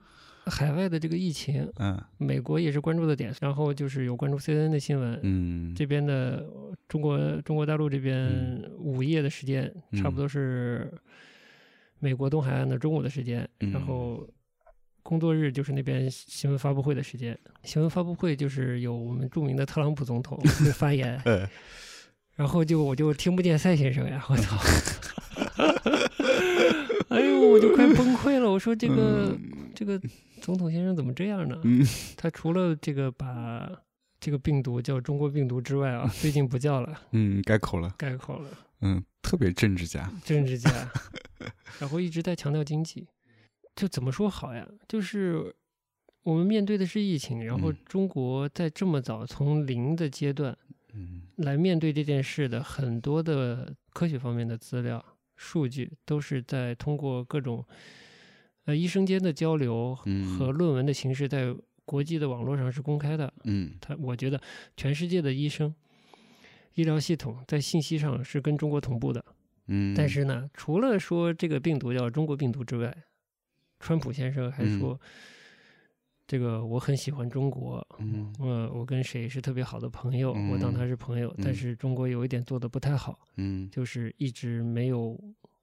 海外的这个疫情，嗯。美国也是关注的点，然后就是有关注 CNN 的新闻，嗯，这边的中国中国大陆这边嗯。午夜的时间，嗯。差不多是美国东海岸的中午的时间，嗯。然后工作日就是那边新闻发布会的时间。新闻发布会就是有我们著名的特朗普总统 会发言，呃，然后就我就听不见赛先生呀，我操！哎呦，我就快崩溃了。我说这个、这个总统先生怎么这样呢？嗯 他除了这个把这个病毒叫中国病毒之外啊，最近不叫了，嗯，改口了。改口了，嗯，特别政治家。政治家，然后一直在强调经济，就怎么说好呀？就是我们面对的是疫情，然后嗯中国在这么早从零的阶段嗯来面对这件事的很多的科学方面的资料、数据，都是在通过各种呃医生间的交流嗯和论文的形式，在国际的网络上是公开的。嗯他我觉得全世界的医生、医疗系统在信息上是跟中国同步的。嗯，但是呢，除了说这个病毒叫中国病毒之外，川普先生还嗯说，这个我很喜欢中国，嗯呃，我跟谁是特别好的朋友，我当他是朋友，但嗯是中国有一点做的不太好，嗯就是一直没有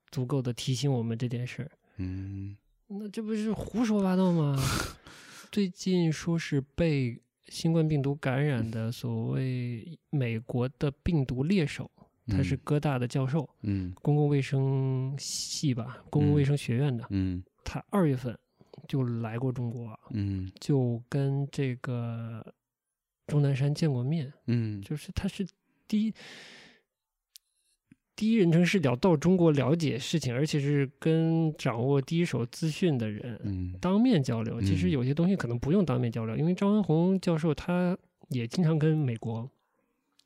足够的提醒我们这件事儿。嗯那这不是胡说八道吗？最近说是被新冠病毒感染的所谓美国的病毒猎手，他是哥大的教授，嗯。公共卫生系吧，公共卫生学院的，嗯。他二月份就来过中国，嗯。就跟这个钟南山见过面，嗯。就是他是第一第一人称视角到中国了解事情，而且是跟掌握第一手资讯的人嗯当面交流。其实嗯有些东西可能不用当面交流，因为张文宏教授他也经常跟美国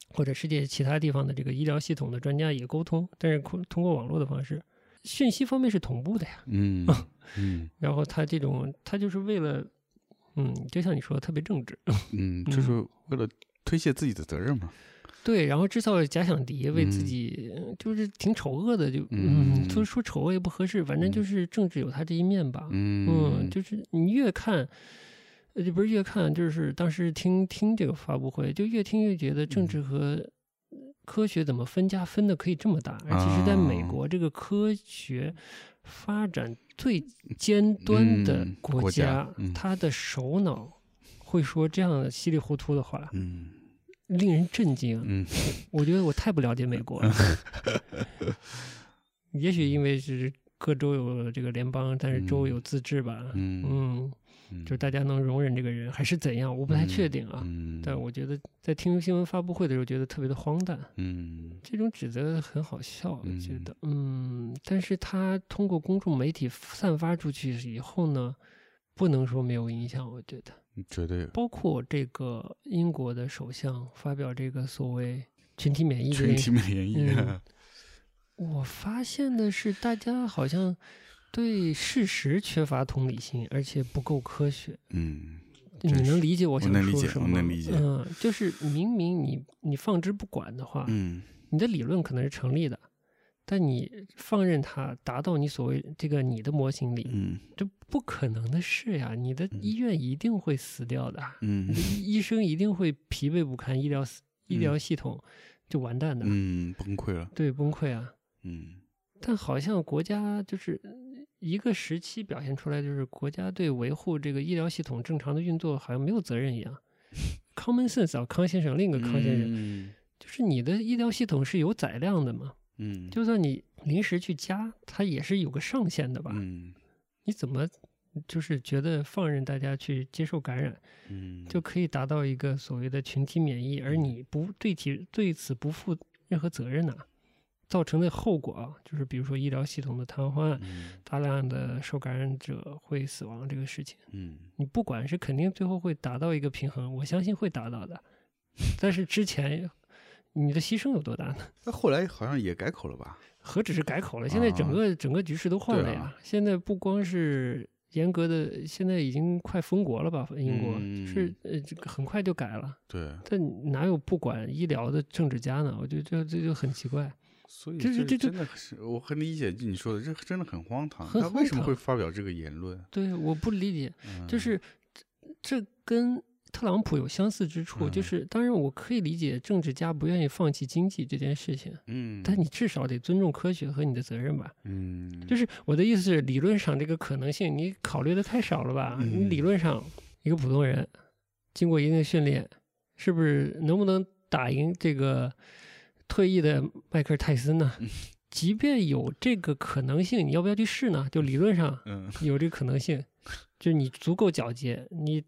或者世界其他地方的这个医疗系统的专家也沟通，但是通通过网络的方式，讯息方面是同步的呀。嗯 嗯然后他这种他就是为了，嗯，就像你说的特别正直，嗯，就是为了推卸自己的责任嘛。对，然后制造假想敌，为自嗯。己、就是挺丑恶的，就嗯，嗯说说丑恶也不合适，反正就嗯。是政治有他这一面吧，嗯就是你越看，呃，就不是越看，就是当时听听这个发布会，就越听越觉得政嗯。治和科学怎么分家分的可以这么大，而且是在美啊。国这个科学发展最尖端的嗯国国家嗯。他的首脑会说这样稀里糊涂的话，嗯令人震惊。嗯 我觉得我太不了解美国了。也许因为是各州有这个联邦，但是州嗯有自治吧。嗯就是大家能容忍这个人，还是怎样？我不太确定啊。嗯，但我觉得在听新闻发布会的时候，觉得特别的荒诞。嗯这种指责很好笑，我觉嗯得，嗯，但是他通过公众媒体散发出去以后呢，不能说没有影响，我觉得。绝对包括这个英国的首相发表这个所谓群体免疫的群体免疫。嗯我发现的是，大家好像对事实缺乏同理心，而且不够科学。嗯你能理解我想说什么吗？我能理解嗯，就是明明你你放之不管的话，嗯你的理论可能是成立的，但你放任它达到你所谓这个你的模型里，嗯这不可能的事呀！你的医院一定会死掉的，嗯医医生一定会疲惫不堪，医疗医疗系统就完蛋的，嗯，崩溃了。对，崩溃啊！嗯但好像国家就是一个时期表现出来，就是国家对维护这个医疗系统正常的运作好像没有责任一样。common sense 啊，康先生，另一个康先生，嗯就是你的医疗系统是有载量的嘛，嗯，就算你临时去加，它也是有个上限的吧？嗯。你怎么就是觉得放任大家去接受感染，嗯，就可以达到一个所谓的群体免疫，而你不对其对此不负任何责任呢、造成的后果啊，就是比如说医疗系统的瘫痪，嗯。大量的受感染者会死亡这个事情，嗯。你不管是肯定最后会达到一个平衡，我相信会达到的。但是之前你的牺牲有多大呢？那后来好像也改口了吧？何止是改口了，现在整个、整个局势都换了呀。啊现在不光是严格的，现在已经快封国了吧？英国、嗯就是呃，这个很快就改了。对，但哪有不管医疗的政治家呢？我觉得这这就很奇怪。所以这是这就真的是我很理解你说的，这真的很荒唐。他为什么会发表这个言论？对，我不理解，嗯就是这这跟特朗普有相似之处，就嗯是当然我可以理解政治家不愿意放弃经济这件事情，嗯，但你至少得尊重科学和你的责任吧。嗯，就是我的意思是，理论上这个可能性你考虑的太少了吧？你嗯理论上一个普通人经过一定的训练，是不是能不能打赢这个退役的迈克尔泰森呢？嗯即便有这个可能性，你要不要去试呢？就理论上嗯有这个可能性，就是你足够皎洁，你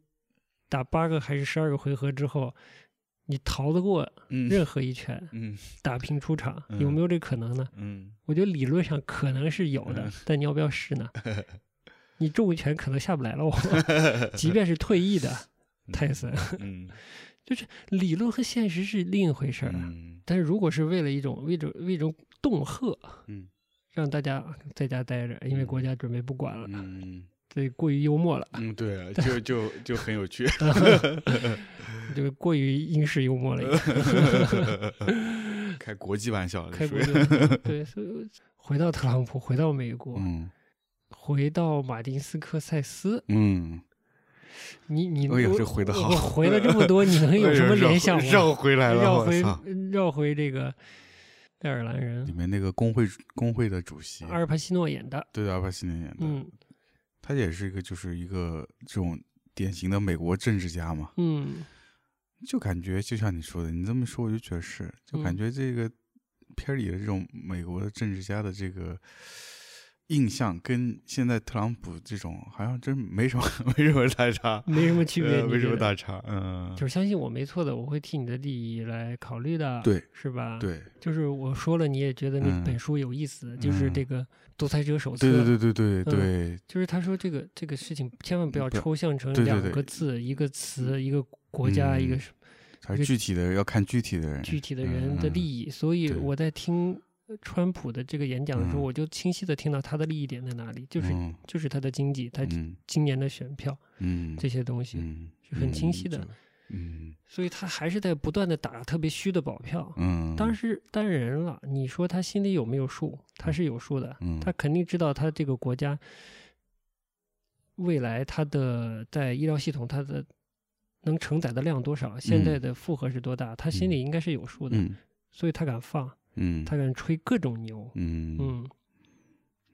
打八个还是十二个回合之后，你逃得过嗯任何一拳，嗯打平出场，嗯有没有这可能呢？嗯我觉得理论上可能是有的嗯，但你要不要试呢？你中一拳可能下不来了，我即便是退役的泰森，嗯 理论和现实是另一回事儿。啊嗯但是如果是为了一种为一种为一种恫吓，嗯让大家在家待着，因为嗯国家准备不管了，嗯这过于幽默了，嗯，对啊，就就就很有趣。这个过于英式幽默了 开国际玩笑了，开国属于就对，所以回到特朗普，回到美国，嗯回到马丁斯科塞斯，嗯，你你我这回的好我回了这么多，你能有什么联想吗？绕回来了，绕回！绕回这个爱尔兰人里面那个工会工会的主席，阿尔帕西诺演的，对的，阿尔帕西诺演的，嗯他也是一个就是一个这种典型的美国政治家嘛，嗯。就感觉就像你说的，你这么说我就觉得是，就感嗯。觉这个片里的这种美国的政治家的这个印象，跟现在特朗普这种好像真没什么 没什么大差，没什么区别，呃没什么大差，嗯，就是相信我没错的，我会替你的利益来考虑的，对是吧？，对。就是我说了，你也觉得那嗯本书有意思，就是嗯这个独裁者手册，对对对对对对，就是他说这个这个事情千万不要抽象成两对对对。个字、一个词、一个国家、一个嗯什还是具体的要看具体的人，具体的人的利益，益，所以我在听川普的这个演讲的时候，嗯。我就清晰的听到他的利益点在哪里，就是、嗯。就是他的经济，他嗯。今年的选票嗯。这些东西，嗯。是很清晰的。嗯嗯。所以他还是在不断的打特别虚的保票。嗯，当时当然了，你说他心里有没有数？他是有数的，嗯。他肯定知道他这个国家未来他的在医疗系统他的能承载的量多少，现在的负荷是多大，他心里应该是有数的，嗯。所以他敢放，嗯。他敢吹各种牛，嗯。嗯，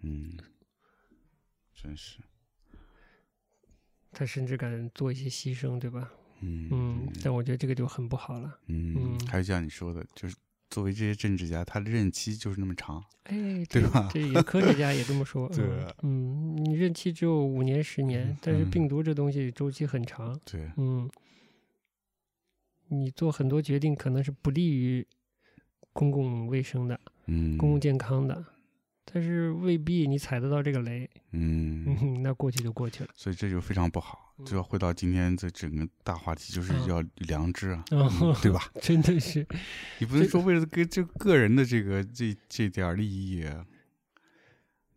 嗯，真是。他甚至敢做一些牺牲，对吧？嗯嗯，但我觉得这个就很不好了。嗯嗯，还是像你说的，就是作为这些政治家，他的任期就是那么长，哎，对吧？这也科学家也这么说，对。嗯你任期只有五年、十年，但是嗯。病毒这东西周期很长，对，嗯，你做很多决定可能是不利于公共卫生的、嗯，公共健康的，但是未必你踩得到这个雷，嗯，嗯，那过去就过去了。所以这就非常不好，就要回到今天这整个大话题，就是嗯。要良知啊，对吧？真的是，你不能说为了个这个人的这个这这点利益，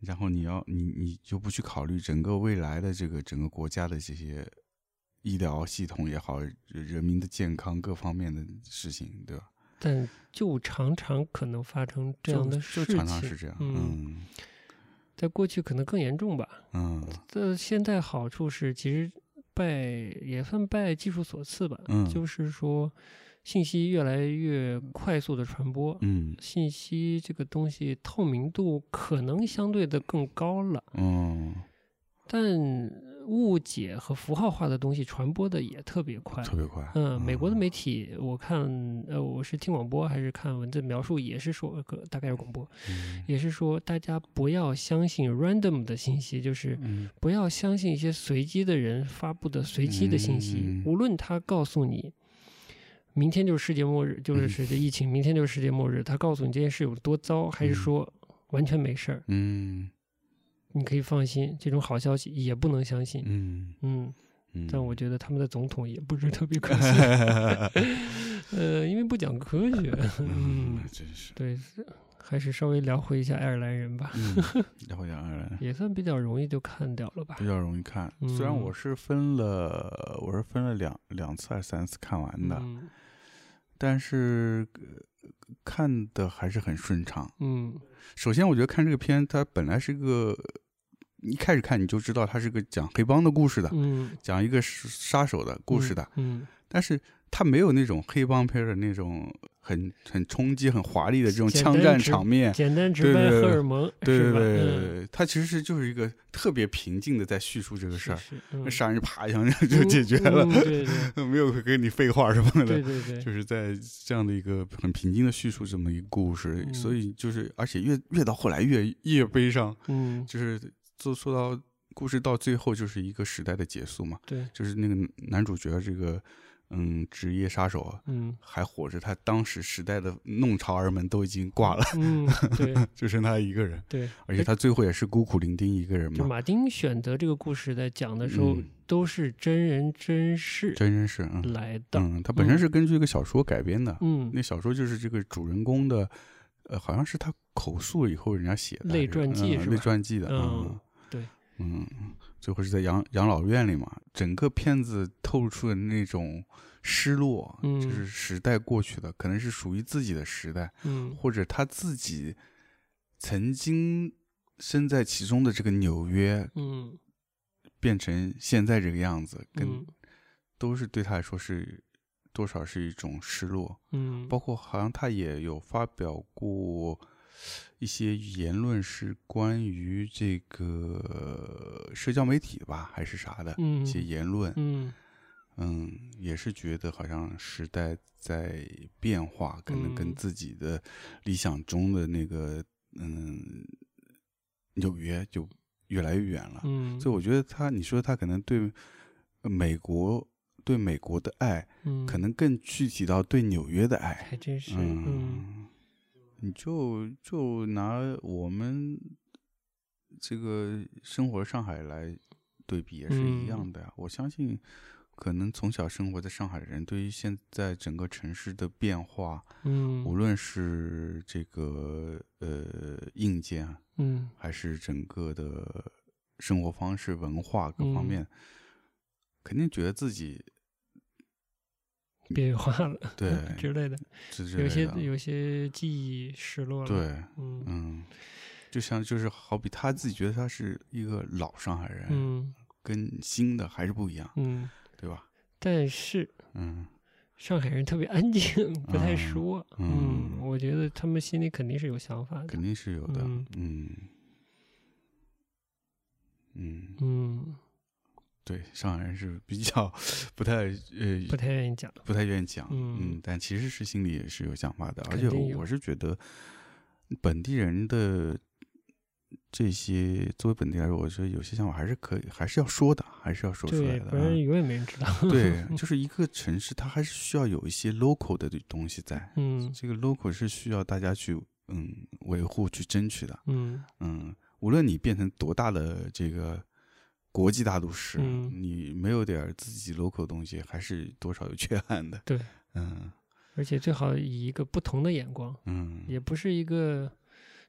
然后你要你你就不去考虑整个未来的这个整个国家的这些医疗系统也好，人民的健康各方面的事情，对吧？但就常常可能发生这样的事情。就就常常是这样，嗯，嗯。在过去可能更严重吧。嗯这现在好处是，其实拜也算拜技术所赐吧，嗯。就是说信息越来越快速的传播，嗯。信息这个东西透明度可能相对的更高了，嗯。但误解和符号化的东西传播的也特别快。特别快。嗯，美国的媒体，我看，呃，我是听广播还是看文字描述，也是说，个大概是广播，嗯也是说，大家不要相信 random 的信息，就是嗯不要相信一些随机的人发布的随机的信息，嗯无论他告诉你。明天就是世界末日，就是嗯世界疫情，明天就是世界末日。他告诉你这件事有多糟，还是嗯说完全没事儿？嗯你可以放心，这种好消息也不能相信。嗯嗯，嗯，但我觉得他们的总统也不是特别可信，呃，因为不讲科学。嗯，真是。对，是还是稍微聊回一下爱尔兰人吧，嗯，然后讲爱尔兰也算比较容易就看掉了吧比。较容易看，虽然嗯我是分了，我是分了两两次还是三次看完的，嗯但是、呃看的还是很顺畅。嗯首先，我觉得看这个片，它本来是一个一开始看你就知道它是个讲黑帮的故事的，嗯，讲一个杀杀手的故事的，嗯，但是它没有那种黑帮片的那种很很冲击、很华丽的这种枪战场面。简单直白荷尔蒙？对对对嗯对，它其实是就是一个特别平静的在叙述这个事儿，杀人啪一下就解决了，对对没有跟你废话什么的。对对对，就是在这样的一个很平静的叙述这么一个故事，嗯所以就是而且越越到后来越越悲伤，嗯就是就说到故事到最后就是一个时代的结束嘛，对，就是那个男主角这个嗯职业杀手啊嗯还活着，他当时时代的弄潮儿们都已经挂了，嗯 对就剩他一个人，对，而且他最后也是孤苦伶仃一个人嘛，就马丁选择这个故事在讲的时候，嗯都是真人真事真人是嗯来。的。嗯，他本身是根据一个小说改编的，嗯，那小说就是这个主人公的，呃，好像是他口述以后人家写的类传记是吧传记的，嗯对，嗯，最后是在养养老院里嘛，整个片子透露出的那种失落，嗯。就是时代过去的，可能是属于自己的时代，嗯。或者他自己曾经身在其中的这个纽约，嗯。变成现在这个样子，跟、嗯。都是对他来说是多少是一种失落。嗯，包括好像他也有发表过一些言论，是关于这个社交媒体吧，还是啥的、嗯一些言论。嗯嗯，也是觉得好像时代在变化，可能跟嗯自己的理想中的那个嗯纽约就越来越远了。嗯，所以我觉得他，你说他可能对呃美国对美国的爱，嗯可能更具体到对纽约的爱。还真是，嗯嗯，你就就拿我们这个生活上海来对比，也是一样的呀。我相信，可能从小生活在上海的人，对于现在整个城市的变化，嗯。无论是这个呃硬件，嗯。还是整个的生活方式、文化各方嗯。面，肯定觉得自己边缘化了，对之类的，有些有些记忆失落了，，对，嗯嗯，就像就是好比他自己觉得他是一个老上海人，嗯跟新的还是不一样，嗯，对吧？但是嗯。上海人特别安静，不太嗯说，嗯嗯，我觉得他们心里肯定是有想法的肯，定是有的，嗯嗯。嗯，嗯，对，上海人是比较 不太呃不太愿意讲，不太愿意讲，嗯嗯，但其实是心里也是有想法的，而且我是觉得本地人的这些作为本地人来说，我觉得有些想法还是可以，还是要说的，还是要说出来，的。不然啊永远没人知道，对，就是一个城市，它还是需要有一些 local 的东西在。嗯这个 local 是需要大家去嗯维护、去争取的。嗯嗯，无论你变成多大的这个国际大都市，嗯。你没有点自己 local 东西，还是多少有缺憾的。对，嗯。而且最好以一个不同的眼光，嗯，也不是一个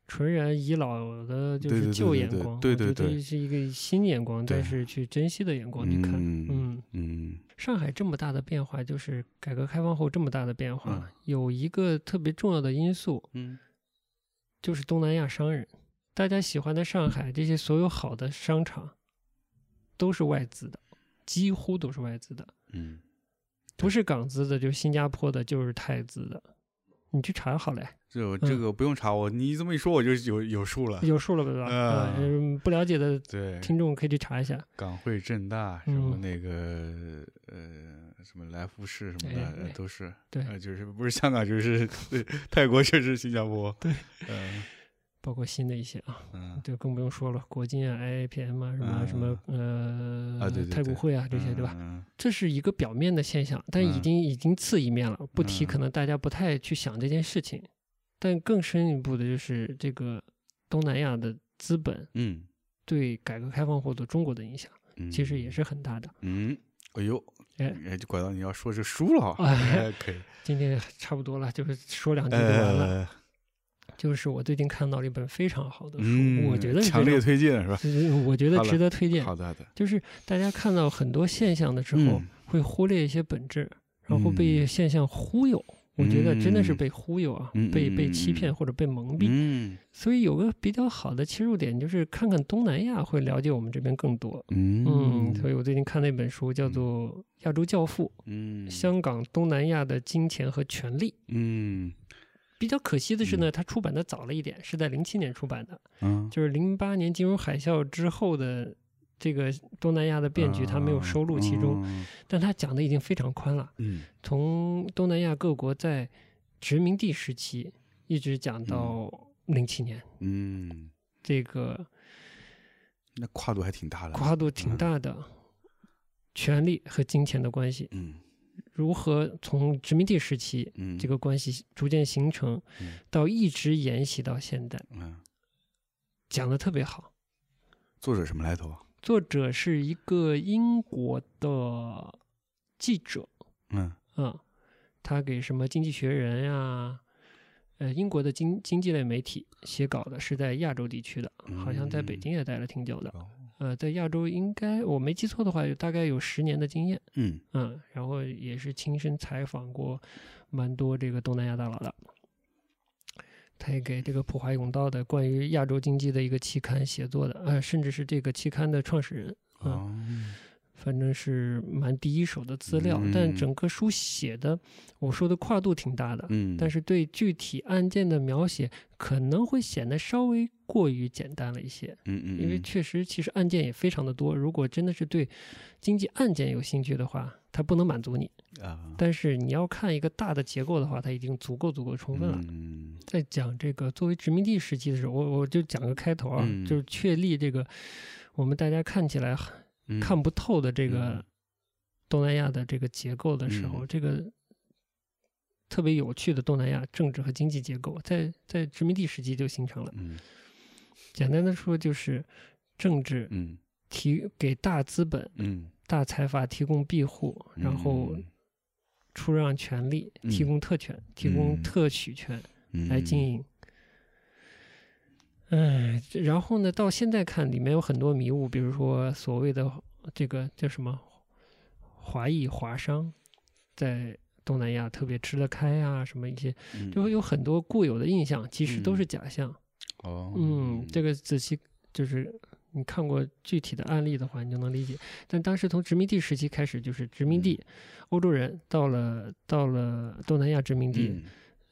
纯然遗老的，就是旧眼光，对对对是一个新眼光，但是去珍惜的眼光去看。嗯嗯，嗯。上海这么大的变化，就是改革开放后这么大的变化，嗯。有一个特别重要的因素，嗯。就是东南亚商人。大家喜欢的上海这些所有好的商场，都是外资的，几乎都是外资的，嗯，不是港资的，就是新加坡的，就是泰资的。你去查好嘞，这这嗯个不用查，我你这么一说我就有有数了。有数了对吧？啊嗯，不了解的对，听众可以去查一下。港汇正大什么嗯那个呃什么来福士什么的、都是，对呃就是不是香港就是对 泰国就是新加坡，对，嗯包括新的一些啊，嗯。就更不用说了，国金啊、IAPM 啊，什么、什么呃啊对对对。太古汇啊这些，对吧？嗯这是一个表面的现象，但已嗯经已经次一面了，不提嗯。可能大家不太去想这件事情。但更深一步的就是这个东南亚的资本嗯。对改革开放后的中国的影响，嗯，其实也是很大的。嗯，哎呦，哎。哎，就拐到你要说这书了啊，哎。哎，可以，今天差不多了，就是说两句就完了。呃，就是我最近看到了一本非常好的书，嗯，我觉得强烈推荐是吧？就是我觉得值得推荐。好的好的，就是大家看到很多现象的时候，嗯会忽略一些本质，然后被嗯现象忽悠。我觉得真的是嗯被忽悠啊，嗯被被欺骗或者被蒙蔽。嗯所以有个比较好的切入点，就是看看东南亚，会了解我们这边更多。嗯，嗯所以我最近看了一本书，叫做《亚洲教父：嗯香港东南亚的金钱和权力》。嗯比较可惜的是呢，它出版的早了一点，是在零七年出版的，嗯。就是零八年金融海啸之后的这个东南亚的变局，它没有收录其中，嗯。但它讲的已经非常宽了，嗯。从东南亚各国在殖民地时期一直讲到零七年，嗯，这个那跨度还挺大的，跨度挺大的，权力和金钱的关系，嗯如何从殖民地时期嗯这个关系逐渐形成嗯，到一直沿袭到现代，嗯，讲的特别好。作者什么来头啊？作者是一个英国的记者，嗯嗯，他给什么《经济学人》呀，呃，英国的经经济类媒体写稿的，是在亚洲地区的，好像在北京也待了挺久的。哦呃，在亚洲应该我没记错的话，有大概有十年的经验。嗯嗯，然后也是亲身采访过蛮多这个东南亚大佬的。他也给这个普华永道的关于亚洲经济的一个期刊写作的，呃，甚至是这个期刊的创始人。嗯，哦反正是蛮第一手的资料，但嗯。整个书写的，我说的跨度挺大的，嗯，但是对具体案件的描写可能会显得稍微过于简单了一些，嗯嗯，因为嗯。确实其实案件也非常的多，如果真的是对经济案件有兴趣的话，它不能满足你，啊，但是你要看一个大的结构的话，它已经足够足够充分了。嗯。在讲这个作为殖民地时期的时候，我我就讲个开头啊，嗯。就是确立这个我们大家看起来嗯看不透的这个嗯。东南亚的这个结构的时候，嗯。这个特别有趣的东南亚政治和经济结构，在在殖民地时期就形成了。嗯。简单的说，就是政治嗯。提给大资本、嗯，大财阀提供庇护，然后嗯出让权利，嗯。提供特权，提供嗯特许权嗯。来经营。嗯，这然后呢，到现在看里面有很多迷雾，比如说所谓的这个叫什么华裔华商，在东南亚特别吃得开啊，什么一些，嗯就会有很多固有的印象，其实都是嗯假象。哦，嗯，这个仔细就是你看过具体的案例的话，你就能理解。但当时从殖民地时期开始，就是殖民地，欧洲人到了到了东南亚殖民地，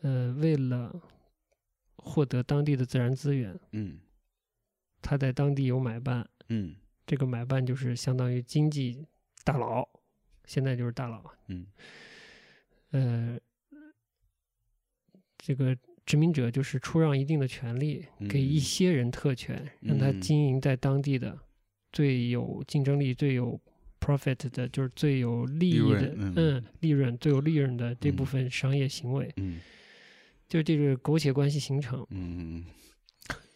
嗯呃，为了获得当地的自然资源，嗯。他在当地有买办，嗯。这个买办就是相当于经济大佬，现在就是大佬。嗯。呃，这个殖民者就是出让一定的权利，给一嗯些人特权，让他嗯。经营在当地的最有竞争力、最有 profit 的，就是最有利益的，嗯。嗯，利润最有利润的这部嗯分商业行为，嗯就这个苟且关系形成。嗯。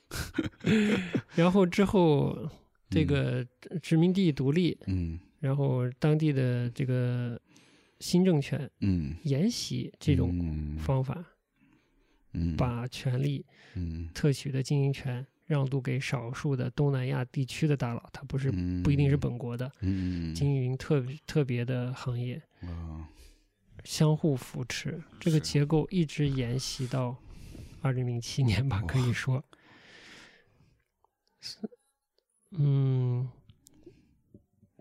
然后之后这嗯个殖民地独立，嗯。然后当地的这个新政权嗯。沿袭这种嗯。方法，嗯。把权力、嗯。特许的经营权让渡给少数的东南亚地区的大佬，他不是不一定是本国的，嗯。经营特特别的行业，啊相互扶持，这个结构一直沿袭到二零零七年吧，可以说，是嗯，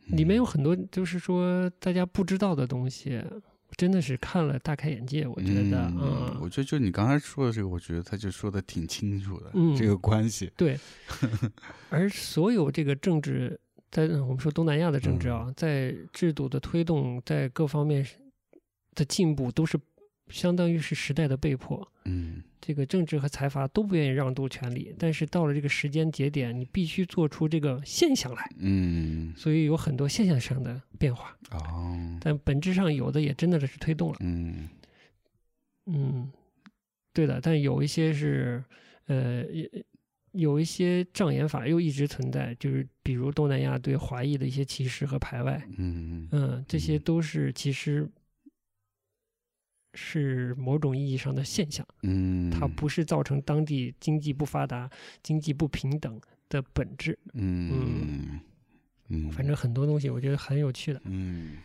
里面有很多就是说大家不知道的东西，真的是看了大开眼界，我觉得啊、嗯，我觉得就你刚才说的这个，我觉得他就说的挺清楚的，嗯这个关系。对，而所有这个政治，在我们说东南亚的政治啊，在制度的推动，在各方面的进步，都是相当于是时代的被迫。嗯。这个政治和财阀都不愿意让渡权利，但是到了这个时间节点，你必须做出这个现象来，嗯。所以有很多现象上的变化，哦。但本质上有的也真的是推动了。嗯。嗯，对的，但有一些是，呃，也有一些障眼法又一直存在，就是比如东南亚对华裔的一些歧视和排外，嗯。嗯，这些嗯。都是其实是某种意义上的现象，嗯，它不是造成当地经济不发达、经济不平等的本质。嗯嗯，反正很多东西我觉得很有趣的，嗯。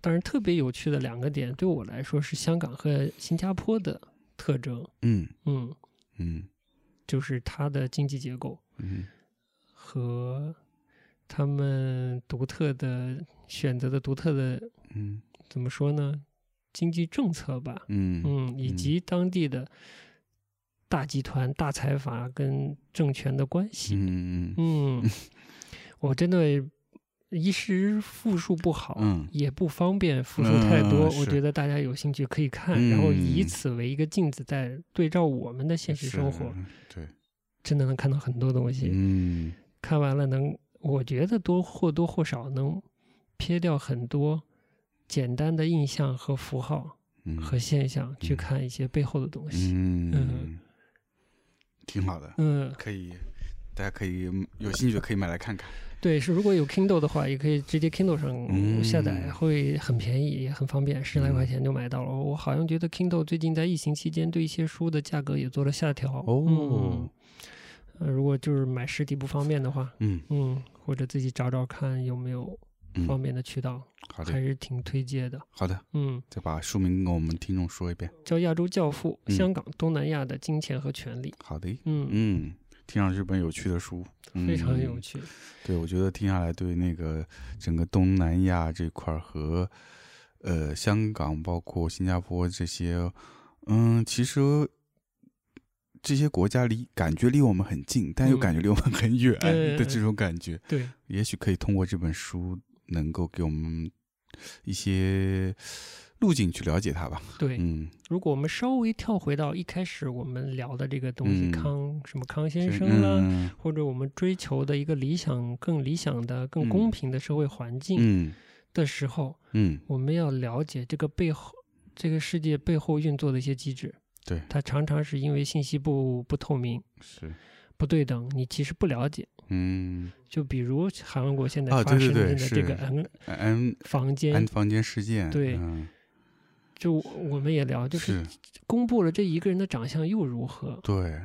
当然特别有趣的两个点，对我来说是香港和新加坡的特征，嗯。嗯，嗯。就是它的经济结构。嗯和他们独特的选择的独特的嗯。怎么说呢？经济政策吧，嗯嗯，以及当地的大集团、大财阀跟政权的关系，嗯嗯，我真的一时复述不好，嗯也不方便复述太多。嗯我觉得大家有兴趣可以看，然后以嗯。此为一个镜子，在对照我们的现实生活，对，真的能看到很多东西。嗯。看完了能，我觉得多或多或少能撇掉很多简单的印象和符号嗯。和现象，去嗯看一些背后的东西。嗯，挺好的，嗯，可以，大家可以有兴趣可以买来看看。对，是如果有 Kindle 的话，也可以直接 Kindle 上嗯。下载，会很便宜，也很方便，十来块嗯钱就买到了。我好像觉得 Kindle 最近在疫情期间对一些书的价格也做了下调。哦。嗯。呃，如果就是买实体不方便的话，嗯。嗯，或者自己找找看有没有方嗯，便的渠道，还好的。还是挺推荐的。好的，嗯，再把书名跟我们听众说一遍。叫《亚洲教父：嗯。香港、东南亚的金钱和权力》。好的，嗯，嗯，听上去是本有趣的书，非常有嗯趣。对，我觉得听下来对那个整个东南亚这块儿和呃香港，包括新加坡这些，嗯，其实这些国家离感觉离我们很近，但又嗯。感觉离我们很远的这种感觉，对，也许可以通过这本书能够给我们一些路径去了解它吧。对。嗯，如果我们稍微跳回到一开始我们聊的这个东西，嗯康什么康先生啦，嗯或者我们追求的一个理想、更理想的、更嗯公平的社会环境嗯的时候，嗯我们要了解这个背后、这个世界背后运作的一些机制。对它常常是因为信息不不透明、是不对等，你其实不了解。嗯就比如韩国现在啊发生的这个 N N 安房间，N 房间事件对嗯就我们也聊，就是是公布了这一个人的长相又如何对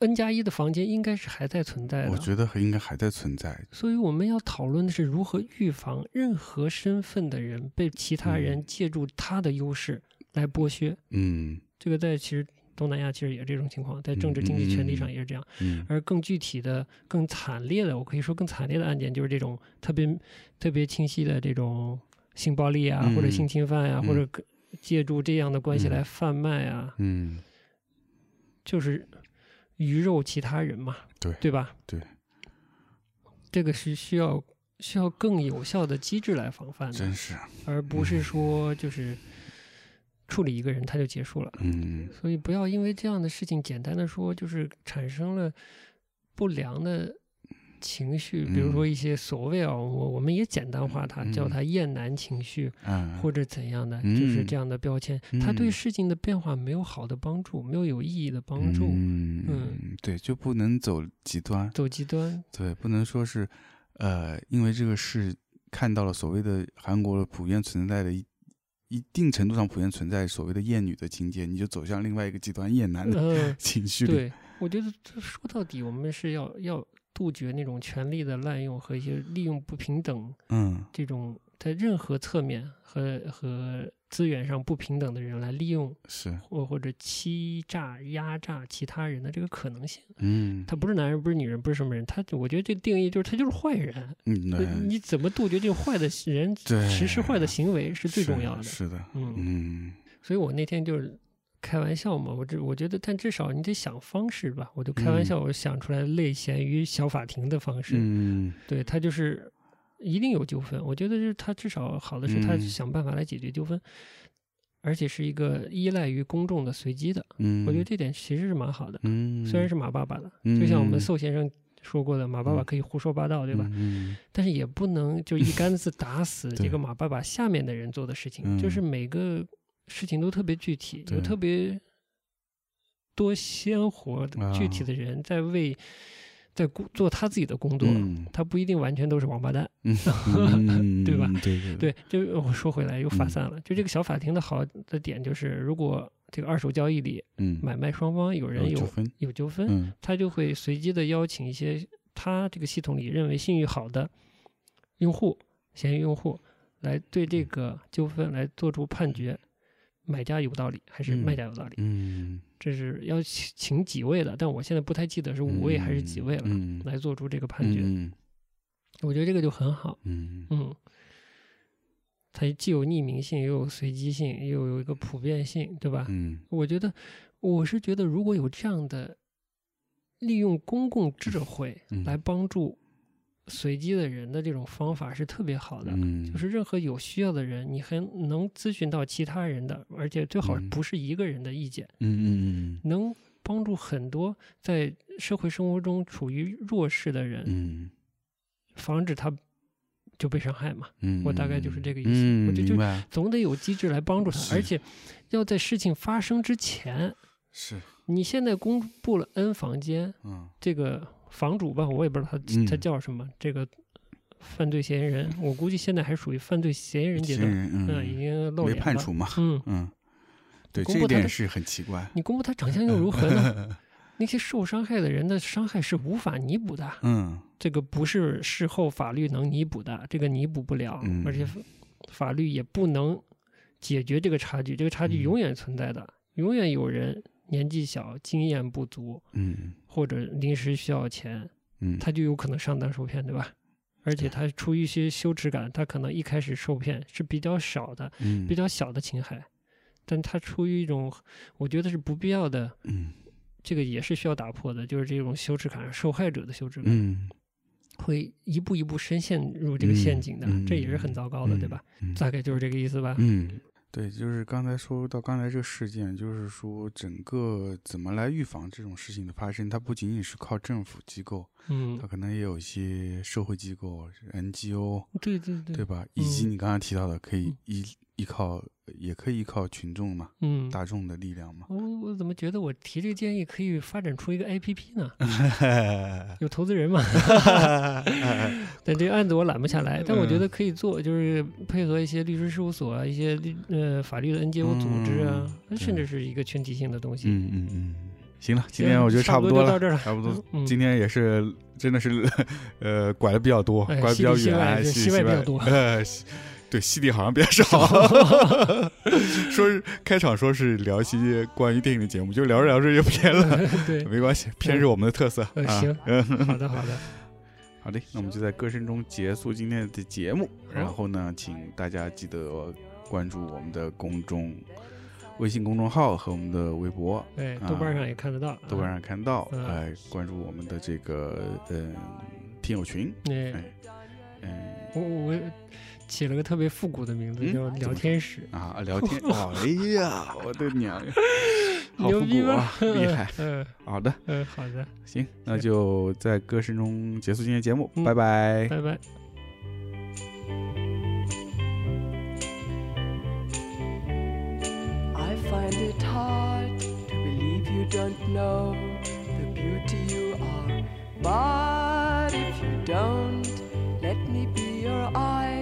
，？N 加一的房间应该是还在存在的，我觉得应该还在存在。所以我们要讨论的是如何预防任何身份的人被其他人嗯借助他的优势来剥削。嗯这个在其实东南亚其实也是这种情况，在政治经济权利上也是这样。嗯。而更具体的、更惨烈的，我可以说更惨烈的案件，就是这种特别特别清晰的这种性暴力啊，嗯或者性侵犯啊，嗯或者借助这样的关系嗯。来贩卖啊，嗯。就是鱼肉其他人嘛，对对吧？对，这个是需要需要更有效的机制来防范的，真是而不是说就是处理一个人他就结束了。嗯。所以不要因为这样的事情简单的说，就是产生了不良的情绪，比如说一些所谓啊，我我们也简单化它，叫嗯它厌男情绪嗯。或者怎样的，就是嗯这样的标签，它对嗯事情的变化没有好的帮助，没有有意义的帮助，嗯。嗯。对，就不能走极端，走极端，对，不能说是呃，因为这个事看到了所谓的韩国普遍存在的一。一定程度上普遍存在所谓的厌女的情节，你就走向另外一个极端厌男的嗯，情绪里。对，我觉得这说到底，我们是要要杜绝那种权力的滥用和一些利用不平等嗯这种在任何侧面和和资源上不平等的人来利用是，或或者欺诈、压榨其他人的这个可能性。嗯他不是男人，不是女人，不是什么人，他我觉得这个定义就是他就是坏人。嗯，那你怎么杜绝这种坏的人对实施坏的行为是最重要的。是的，嗯，嗯所以我那天就是开玩笑嘛，我这我觉得，但至少你得想方式吧。我就开玩笑，我想出来类似于小法庭的方式。嗯对他就是一定有纠纷，我觉得就是他至少好的是他嗯。想办法来解决纠纷，而且是一个依赖于公众的随机的。嗯，我觉得这点其实是蛮好的，嗯，虽然是马爸爸的，嗯就像我们宋先生说过的，马爸爸嗯。可以胡说八道，对吧？嗯。但是也不能就一竿子打死 这个马爸爸下面的人做的事情，嗯就是每个事情都特别具体，有特别多鲜活的啊。具体的人在为在工做他自己的工作，嗯他不一定完全都是王八蛋。对吧对对，对，就我说回来又发嗯散了。就这个小法庭的好的点就是，如果这个二手交易里嗯，买卖双方有人有有纠纷，他就会随机的邀请一些他这个系统里认为信誉好的用户、闲鱼用户来对这个纠纷来做出判决，买家有道理还是嗯卖家有道理？嗯，这是要请请几位的，但我现在不太记得是五位还是几位了，嗯，来做出这个判决。嗯。我觉得这个就很好，嗯。嗯，它既有匿名性，又有随机性，又有一个普遍性，对吧？嗯。我觉得，我是觉得，如果有这样的利用公共智慧嗯。来帮助随机的人的这种方法是特别好的。嗯，就是任何有需要的人，你还能咨询到其他人的，而且最好嗯。不是一个人的意见，嗯嗯能帮助很多在社会生活中处于弱势的人，嗯。防止他就被伤害嘛。嗯，我大概就是这个意思嗯，我就就明白。总得有机制来帮助他，而且要在事情发生之前，是，你现在公布了 N 房间，嗯。这个房主吧，我也不知道他嗯。他叫什么，这个犯罪嫌疑人，我估计现在还属于犯罪嫌疑人阶段，嗯，已嗯，经露没脸了。判处嘛，嗯，嗯，对，这一点是很奇怪，你公布他长相又如何呢？那些受伤害的人的伤害是无法弥补的，嗯。这个不是事后法律能弥补的，这个弥补不了，嗯。而且法律也不能解决这个差距，这个差距嗯永远存在的，永远有人年纪小、经验不足，嗯或者临时需要钱，嗯，他就有可能上当受骗，对吧？而且他出于一些羞耻感，他可能一开始受骗是比较少的、嗯比较小的侵害，但他出于一种我觉得是不必要的，嗯这个也是需要打破的，就是这种羞耻感，受害者的羞耻感。嗯会一步一步深陷入这个陷阱的，嗯这也是很糟糕的，对吧？？嗯大概就是这个意思吧。嗯，对，就是刚才说到刚才这个事件，就是说整个怎么来预防这种事情的发生，它不仅仅是靠政府机构，嗯它，可能也有一些社会机构、NGO，对对对，对吧？以及嗯。你刚刚提到的，可以嗯依依靠，也可以依靠群众嘛，嗯，大众的力量嘛。我我怎么觉得我提这个建议可以发展出一个 APP 呢？有投资人嘛？但这个案子我揽不下来，但我觉嗯得可以做，就是配合一些律师事务所啊，一些律呃法律的 NGO 组织啊，嗯甚至是一个群体性的东西。嗯嗯嗯，行了，今天我觉得差不多到这儿了差不多。嗯今天也是真的是，呃，拐的比较多，哎拐的比较远，西外外比较多对，西里好像比较少。说是开场说是聊一些关于电影的节目，就聊着聊着就偏了，对，没关系，偏是我们的特色行嗯，好的好的，好的，那我们就在歌声中结束今天的节目。然后呢，请大家记得关注我们的公众微信公众号和我们的微博，豆瓣上也看得到，豆瓣上看得到，嗯哎，关注我们的这个嗯听友群，哎，哎，嗯我我起了个特别复古的名字，叫聊天室，啊聊天，哦，哎呀，我的娘呀，好牛逼吧复古啊，？厉害。嗯好的，嗯，好的，行，那就在歌声中结束今天节目，嗯拜拜。拜拜。I find it hard to believe you don't know the beauty you are. But if you don't, let me be your eyes,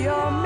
your